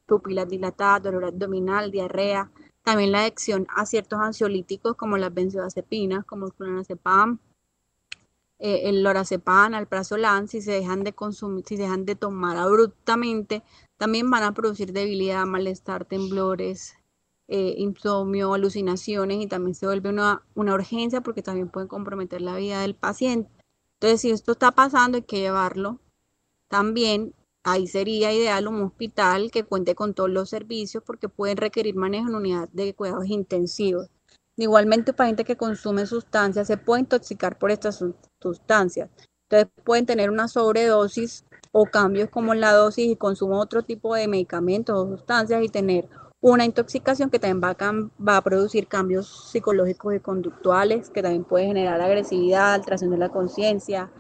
pupilas dilatadas, dolor abdominal, diarrea. También la adicción a ciertos ansiolíticos como las benzodiazepinas, como el clonazepam, eh, el lorazepam, el prazolam, si se dejan de consumir, si se dejan de tomar abruptamente, también van a producir debilidad, malestar, temblores, eh, insomnio, alucinaciones y también se vuelve una, una urgencia porque también pueden comprometer la vida del paciente. Entonces, si esto está pasando, hay que llevarlo. También ahí sería ideal un hospital que cuente con todos los servicios porque pueden requerir manejo en unidad de cuidados intensivos. Igualmente, paciente que consume sustancias se puede intoxicar por estas sustancias. Entonces, pueden tener una sobredosis o cambios como la dosis y consumo otro tipo de medicamentos o sustancias y tener una intoxicación que también va a, va a, producir cambios psicológicos y conductuales, que también puede generar agresividad, alteración de la conciencia,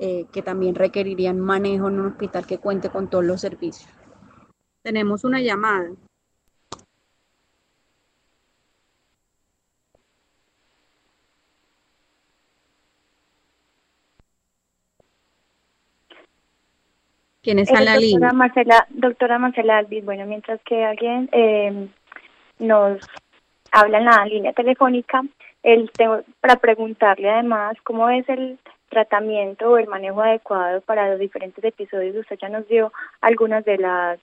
eh, que también requerirían manejo en un hospital que cuente con todos los servicios. Tenemos una llamada. ¿Quién está en la doctora línea? Marcela, doctora Marcela Alvis, bueno, mientras que alguien eh, nos habla en la línea telefónica, él tengo para preguntarle además cómo es el tratamiento o el manejo adecuado para los diferentes episodios. Usted ya nos dio algunas de las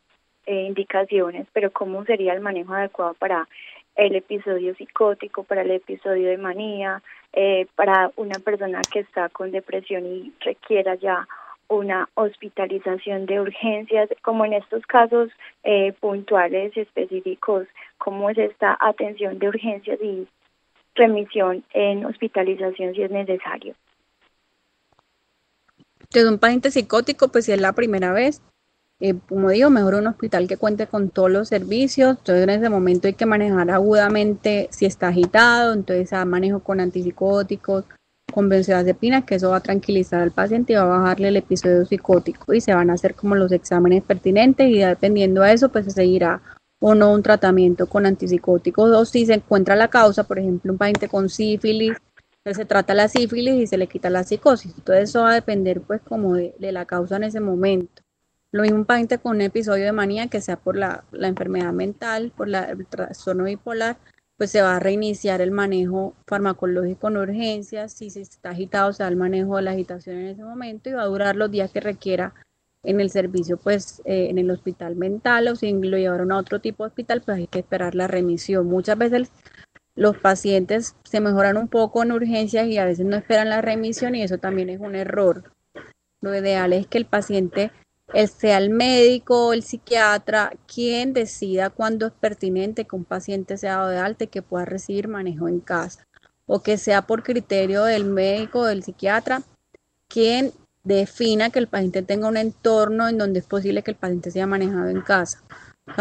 eh, indicaciones, pero cómo sería el manejo adecuado para el episodio psicótico, para el episodio de manía, eh, para una persona que está con depresión y requiera ya una hospitalización de urgencias, como en estos casos eh, puntuales específicos, cómo es esta atención de urgencias y remisión en hospitalización si es necesario. Desde un paciente psicótico, pues si es la primera vez, eh, como digo, mejor un hospital que cuente con todos los servicios. Entonces en ese momento hay que manejar agudamente si está agitado, entonces a manejo con antipsicóticos, con benzodiazepina, que eso va a tranquilizar al paciente y va a bajarle el episodio psicótico. Y se van a hacer como los exámenes pertinentes y dependiendo a eso pues se seguirá o no un tratamiento con antipsicóticos. O si se encuentra la causa, por ejemplo un paciente con sífilis, entonces se trata la sífilis y se le quita la psicosis, todo eso va a depender pues como de, la causa en ese momento. Lo mismo un paciente con un episodio de manía que sea por la, la enfermedad mental, por la, el trastorno bipolar, pues se va a reiniciar el manejo farmacológico en urgencias, si se está agitado se da el manejo de la agitación en ese momento y va a durar los días que requiera en el servicio, pues eh, en el hospital mental o si lo llevaron a otro tipo de hospital, pues hay que esperar la remisión. Muchas veces los pacientes se mejoran un poco en urgencias y a veces no esperan la remisión y eso también es un error. Lo ideal es que el paciente sea el médico o el psiquiatra quien decida cuándo es pertinente que un paciente sea dado de alta y que pueda recibir manejo en casa, o que sea por criterio del médico o del psiquiatra quien defina que el paciente tenga un entorno en donde es posible que el paciente sea manejado en casa.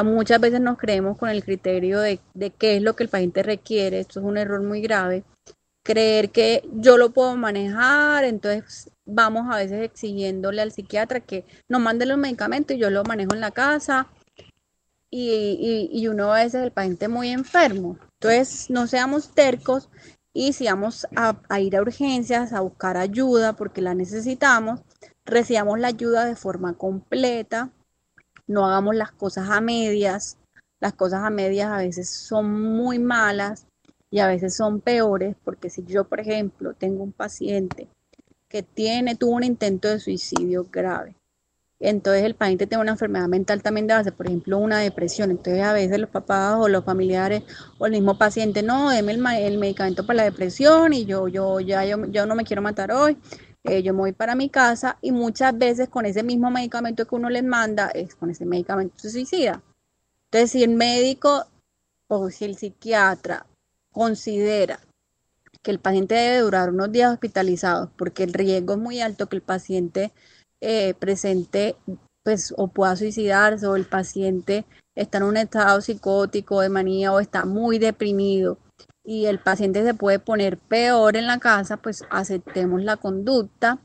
muchas veces nos creemos con el criterio de, de qué es lo que el paciente requiere, esto es un error muy grave, creer que yo lo puedo manejar, entonces vamos a veces exigiéndole al psiquiatra que nos mande los medicamentos y yo lo manejo en la casa y, y, uno a veces el paciente muy enfermo. Entonces no seamos tercos y si vamos a, a ir a urgencias a buscar ayuda porque la necesitamos, recibamos la ayuda de forma completa, no hagamos las cosas a medias. Las cosas a medias a veces son muy malas y a veces son peores porque si yo, por ejemplo, tengo un paciente que tiene, tuvo un intento de suicidio grave, entonces el paciente tiene una enfermedad mental también de base, por ejemplo, una depresión, entonces a veces los papás o los familiares o el mismo paciente, no, deme el, medicamento para la depresión y yo, yo, ya, yo, yo no me quiero matar hoy, eh, yo me voy para mi casa y muchas veces con ese mismo medicamento que uno les manda, es con ese medicamento se suicida. Entonces, si el médico o si el psiquiatra considera que el paciente debe durar unos días hospitalizados porque el riesgo es muy alto que el paciente eh, presente pues o pueda suicidarse o el paciente está en un estado psicótico de manía o está muy deprimido y el paciente se puede poner peor en la casa, pues aceptemos la conducta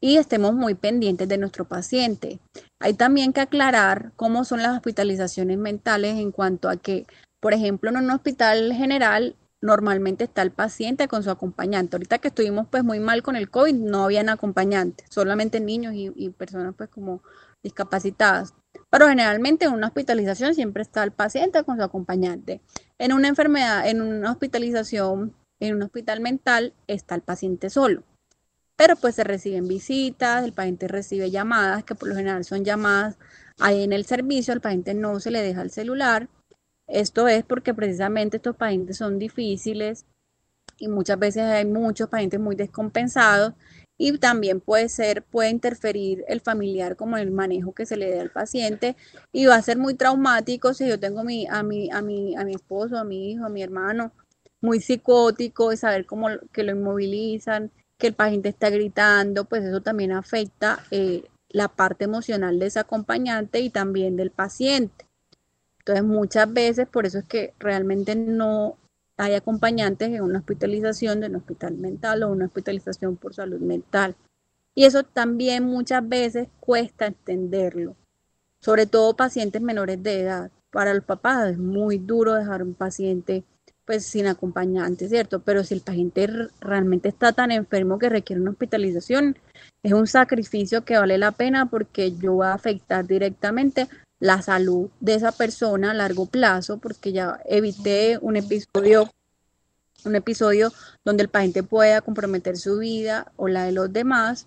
y estemos muy pendientes de nuestro paciente. Hay también que aclarar cómo son las hospitalizaciones mentales en cuanto a que, por ejemplo, en un hospital general normalmente está el paciente con su acompañante. Ahorita que estuvimos pues muy mal con el COVID, no habían acompañantes, solamente niños y, personas pues como discapacitadas. Pero generalmente en una hospitalización siempre está el paciente con su acompañante. En una enfermedad, en una hospitalización, en un hospital mental, está el paciente solo. Pero pues se reciben visitas, el paciente recibe llamadas, que por lo general son llamadas ahí en el servicio, al paciente no se le deja el celular esto es porque precisamente estos pacientes son difíciles y muchas veces hay muchos pacientes muy descompensados y también puede ser, puede interferir el familiar como el manejo que se le dé al paciente y va a ser muy traumático si yo tengo mi, a, mi, a, mi, a mi esposo, a mi hijo, a mi hermano muy psicótico y saber cómo que lo inmovilizan, que el paciente está gritando, pues eso también afecta eh, la parte emocional de ese acompañante y también del paciente. Entonces, muchas veces, por eso es que realmente no hay acompañantes en una hospitalización de un hospital mental o una hospitalización por salud mental. Y eso también muchas veces cuesta entenderlo, sobre todo pacientes menores de edad. Para los papás es muy duro dejar un paciente pues sin acompañante, ¿cierto? Pero si el paciente realmente está tan enfermo que requiere una hospitalización, es un sacrificio que vale la pena porque yo voy a afectar directamente la salud de esa persona a largo plazo, porque ya evité un episodio, un episodio donde el paciente pueda comprometer su vida o la de los demás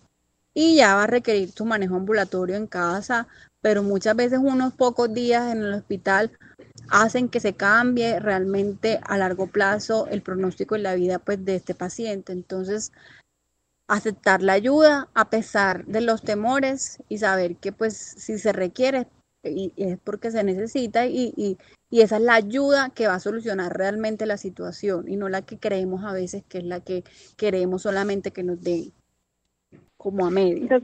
y ya va a requerir su manejo ambulatorio en casa, pero muchas veces unos pocos días en el hospital hacen que se cambie realmente a largo plazo el pronóstico y la vida pues de este paciente. Entonces, aceptar la ayuda a pesar de los temores y saber que pues si se requiere y, es porque se necesita y, y, y, esa es la ayuda que va a solucionar realmente la situación y no la que creemos a veces que es la que queremos solamente que nos den como a medio.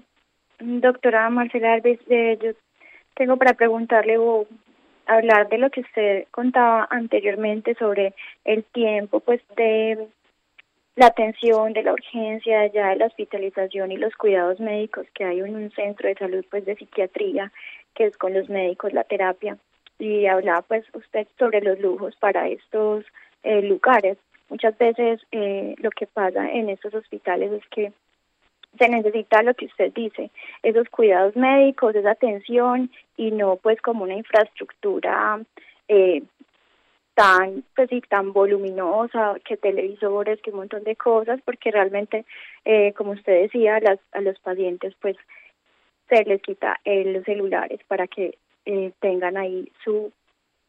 doctora Marcela Alves, eh, yo tengo para preguntarle o hablar de lo que usted contaba anteriormente sobre el tiempo pues de la atención de la urgencia ya de la hospitalización y los cuidados médicos que hay en un centro de salud pues de psiquiatría que es con los médicos la terapia y hablaba pues usted sobre los lujos para estos eh, lugares. Muchas veces eh, lo que pasa en estos hospitales es que se necesita lo que usted dice esos cuidados médicos esa atención y no pues como una infraestructura eh, tan pues sí, tan voluminosa que televisores que un montón de cosas porque realmente eh, como usted decía las, a los pacientes pues se les quita los celulares para que eh, tengan ahí su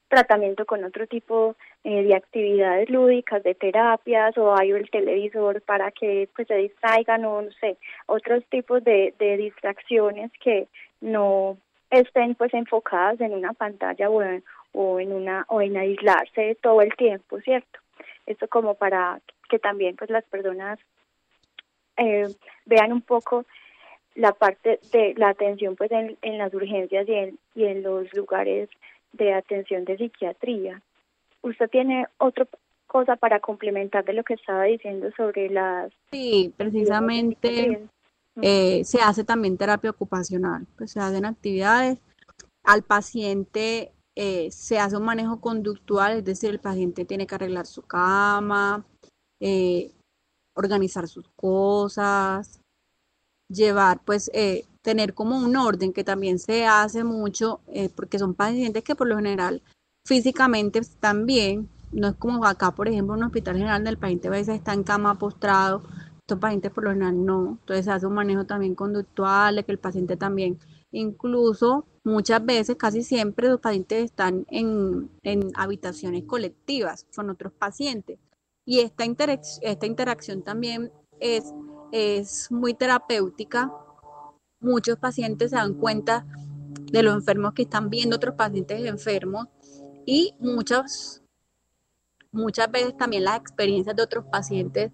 tratamiento con otro tipo eh, de actividades lúdicas, de terapias, o hay el televisor para que pues se distraigan o no sé, otros tipos de, de distracciones que no estén pues enfocadas en una pantalla o en, o en una o en aislarse todo el tiempo, ¿cierto? Esto como para que también pues las personas eh, vean un poco la parte de la atención pues en, en las urgencias y en, y en los lugares de atención de psiquiatría. Usted tiene otro cosa para complementar de lo que estaba diciendo sobre las... Sí, precisamente eh, se hace también terapia ocupacional, pues se hacen actividades. Al paciente eh, se hace un manejo conductual, es decir, el paciente tiene que arreglar su cama, eh, organizar sus cosas, llevar, pues, tener como un orden que también se hace mucho, porque son pacientes que por lo general físicamente están bien, no es como acá, por ejemplo, en un hospital general del paciente a veces está en cama postrado, estos pacientes por lo general no, entonces se hace un manejo también conductual, de que el paciente también, incluso muchas veces, casi siempre los pacientes están en, habitaciones colectivas con otros pacientes. Y esta, esta interacción también es, es muy terapéutica. Muchos pacientes se dan cuenta de los enfermos que están viendo otros pacientes enfermos y muchas, muchas veces también las experiencias de otros pacientes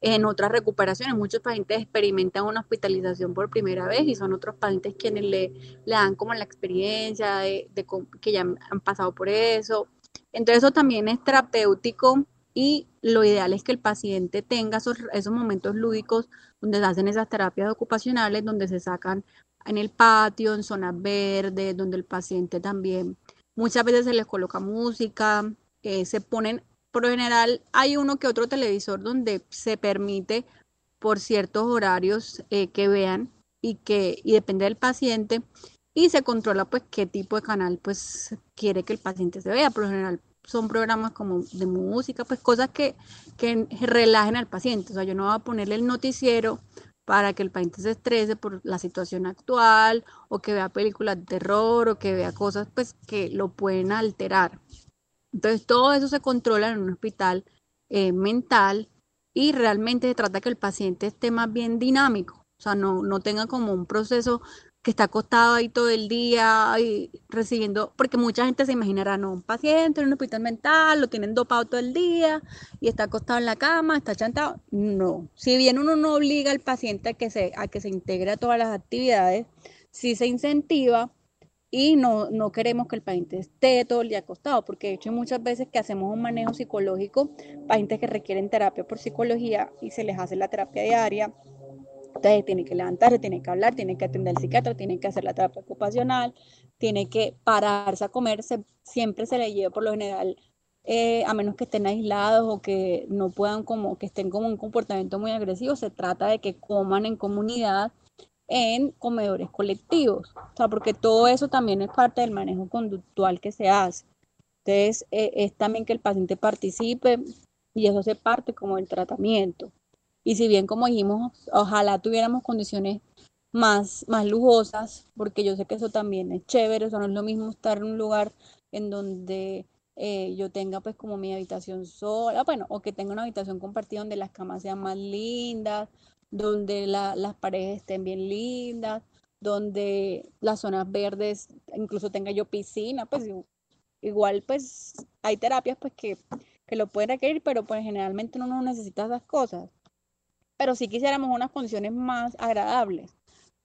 en otras recuperaciones. Muchos pacientes experimentan una hospitalización por primera vez y son otros pacientes quienes le, le dan como la experiencia de, que ya han pasado por eso. Entonces eso también es terapéutico y lo ideal es que el paciente tenga esos, momentos lúdicos donde se hacen esas terapias ocupacionales, donde se sacan en el patio, en zonas verdes, donde el paciente también Muchas veces se les coloca música, eh, se ponen, por lo general hay uno que otro televisor donde se permite por ciertos horarios eh, que vean y que y depende del paciente y se controla pues qué tipo de canal pues quiere que el paciente se vea. Por lo general son programas como de música, pues cosas que, que relajen al paciente. O sea, yo no voy a ponerle el noticiero para que el paciente se estrese por la situación actual o que vea películas de terror o que vea cosas pues que lo pueden alterar. Entonces todo eso se controla en un hospital eh, mental y realmente se trata que el paciente esté más bien dinámico, o sea, no, no tenga como un proceso que está acostado ahí todo el día y recibiendo, porque mucha gente se imaginará, no, un paciente en un hospital mental, lo tienen dopado todo el día y está acostado en la cama, está chantado. No, si bien uno no obliga al paciente a que se, a que se integre a todas las actividades, sí se incentiva y no, no queremos que el paciente esté todo el día acostado, porque de hecho muchas veces que hacemos un manejo psicológico, pacientes que requieren terapia por psicología y se les hace la terapia diaria entonces tiene que levantarse, tiene que hablar, tiene que atender al psiquiatra, tiene que hacer la terapia ocupacional, tiene que pararse a comer, siempre se le lleva por lo general, eh, a menos que estén aislados o que no puedan como, que estén como un comportamiento muy agresivo, se trata de que coman en comunidad en comedores colectivos, o sea, porque todo eso también es parte del manejo conductual que se hace. Entonces, eh, es también que el paciente participe y eso se parte como el tratamiento. Y si bien, como dijimos, ojalá tuviéramos condiciones más, más lujosas, porque yo sé que eso también es chévere, o sea, no es lo mismo estar en un lugar en donde eh, yo tenga pues como mi habitación sola, bueno, o que tenga una habitación compartida donde las camas sean más lindas, donde las paredes estén bien lindas, donde las zonas verdes, incluso tenga yo piscina, pues igual pues hay terapias pues que, que lo pueden requerir, pero pues generalmente uno no necesita esas cosas pero sí quisiéramos unas condiciones más agradables.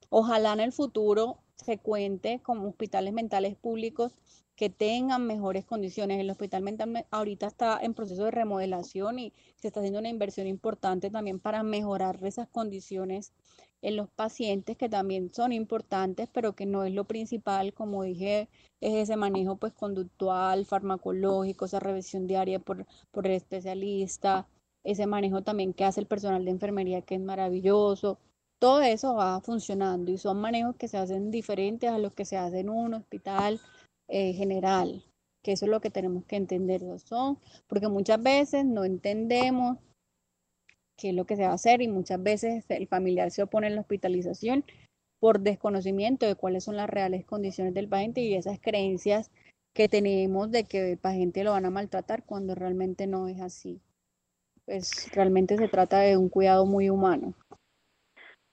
Ojalá en el futuro se cuente con hospitales mentales públicos que tengan mejores condiciones. El hospital mental ahorita está en proceso de remodelación y se está haciendo una inversión importante también para mejorar esas condiciones en los pacientes que también son importantes, pero que no es lo principal, como dije, es ese manejo pues conductual, farmacológico, esa revisión diaria por, por el especialista, ese manejo también que hace el personal de enfermería, que es maravilloso. Todo eso va funcionando y son manejos que se hacen diferentes a los que se hacen en un hospital eh, general, que eso es lo que tenemos que entender. Son, porque muchas veces no entendemos qué es lo que se va a hacer y muchas veces el familiar se opone a la hospitalización por desconocimiento de cuáles son las reales condiciones del paciente y esas creencias que tenemos de que el paciente lo van a maltratar cuando realmente no es así pues realmente se trata de un cuidado muy humano.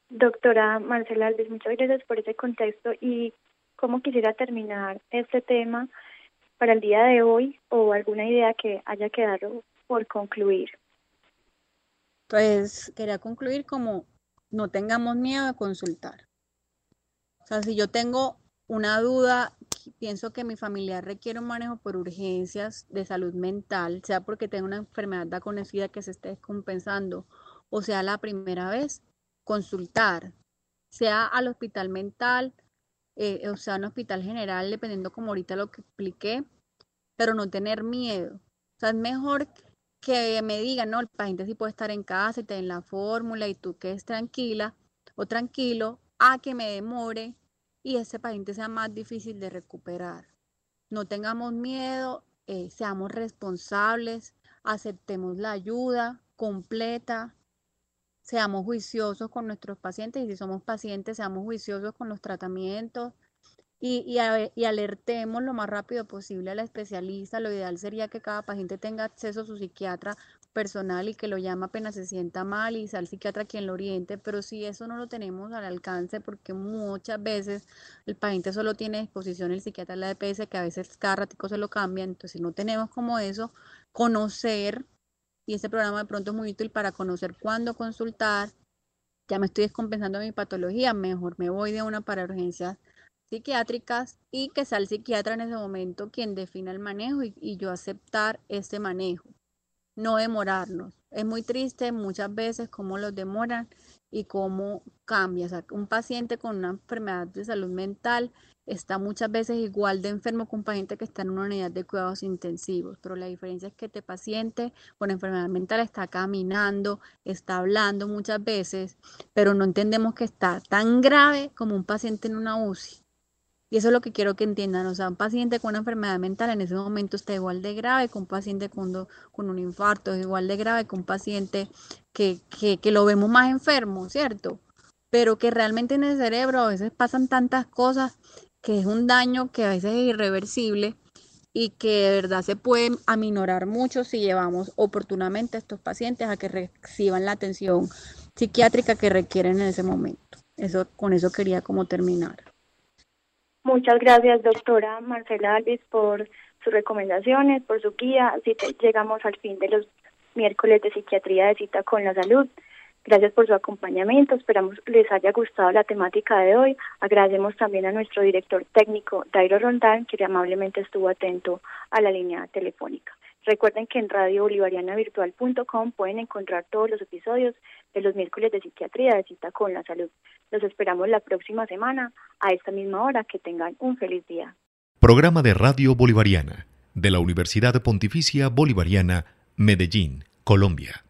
Doctora Marcela Alves, muchas gracias por ese contexto y cómo quisiera terminar este tema para el día de hoy o alguna idea que haya quedado por concluir. Pues quería concluir como no tengamos miedo a consultar. O sea, si yo tengo una duda, pienso que mi familiar requiere un manejo por urgencias de salud mental, sea porque tenga una enfermedad ya conocida que se esté descompensando o sea la primera vez, consultar, sea al hospital mental, eh, o sea, un hospital general, dependiendo como ahorita lo que expliqué, pero no tener miedo. O sea, es mejor que me digan, no, el paciente sí puede estar en casa y te den la fórmula y tú quedes tranquila o tranquilo, a que me demore y ese paciente sea más difícil de recuperar. No tengamos miedo, eh, seamos responsables, aceptemos la ayuda completa, seamos juiciosos con nuestros pacientes y si somos pacientes, seamos juiciosos con los tratamientos y, y, alertemos lo más rápido posible a la especialista. Lo ideal sería que cada paciente tenga acceso a su psiquiatra personal y que lo llame apenas se sienta mal y sea el psiquiatra quien lo oriente, pero si eso no lo tenemos al alcance, porque muchas veces el paciente solo tiene disposición el psiquiatra de la EPS, que a veces cada ratico se lo cambia, entonces si no tenemos como eso, conocer y este programa de pronto es muy útil para conocer cuándo consultar. Ya me estoy descompensando mi patología, mejor me voy de una para urgencias psiquiátricas y que sea el psiquiatra en ese momento quien defina el manejo y, y yo aceptar ese manejo, no demorarnos. Es muy triste muchas veces cómo los demoran y cómo cambia. O sea, un paciente con una enfermedad de salud mental está muchas veces igual de enfermo que un paciente que está en una unidad de cuidados intensivos, pero la diferencia es que este paciente con enfermedad mental está caminando, está hablando muchas veces, pero no entendemos que está tan grave como un paciente en una UCI. Y eso es lo que quiero que entiendan. O sea, un paciente con una enfermedad mental en ese momento está igual de grave que un paciente con, con un infarto, es igual de grave que un paciente que, que, lo vemos más enfermo, ¿cierto? Pero que realmente en el cerebro a veces pasan tantas cosas que es un daño que a veces es irreversible y que de verdad se puede aminorar mucho si llevamos oportunamente a estos pacientes a que reciban la atención psiquiátrica que requieren en ese momento. Eso, con eso quería como terminar. Muchas gracias, doctora Marcela Alves, por sus recomendaciones, por su guía. Así llegamos al fin de los miércoles de psiquiatría de cita con la salud. Gracias por su acompañamiento, esperamos les haya gustado la temática de hoy. Agradecemos también a nuestro director técnico, Dairo Rondán, que amablemente estuvo atento a la línea telefónica. Recuerden que en radiobolivarianavirtual.com pueden encontrar todos los episodios de los miércoles de psiquiatría de cita con la salud. Los esperamos la próxima semana a esta misma hora. Que tengan un feliz día. Programa de Radio Bolivariana de la Universidad Pontificia Bolivariana, Medellín, Colombia.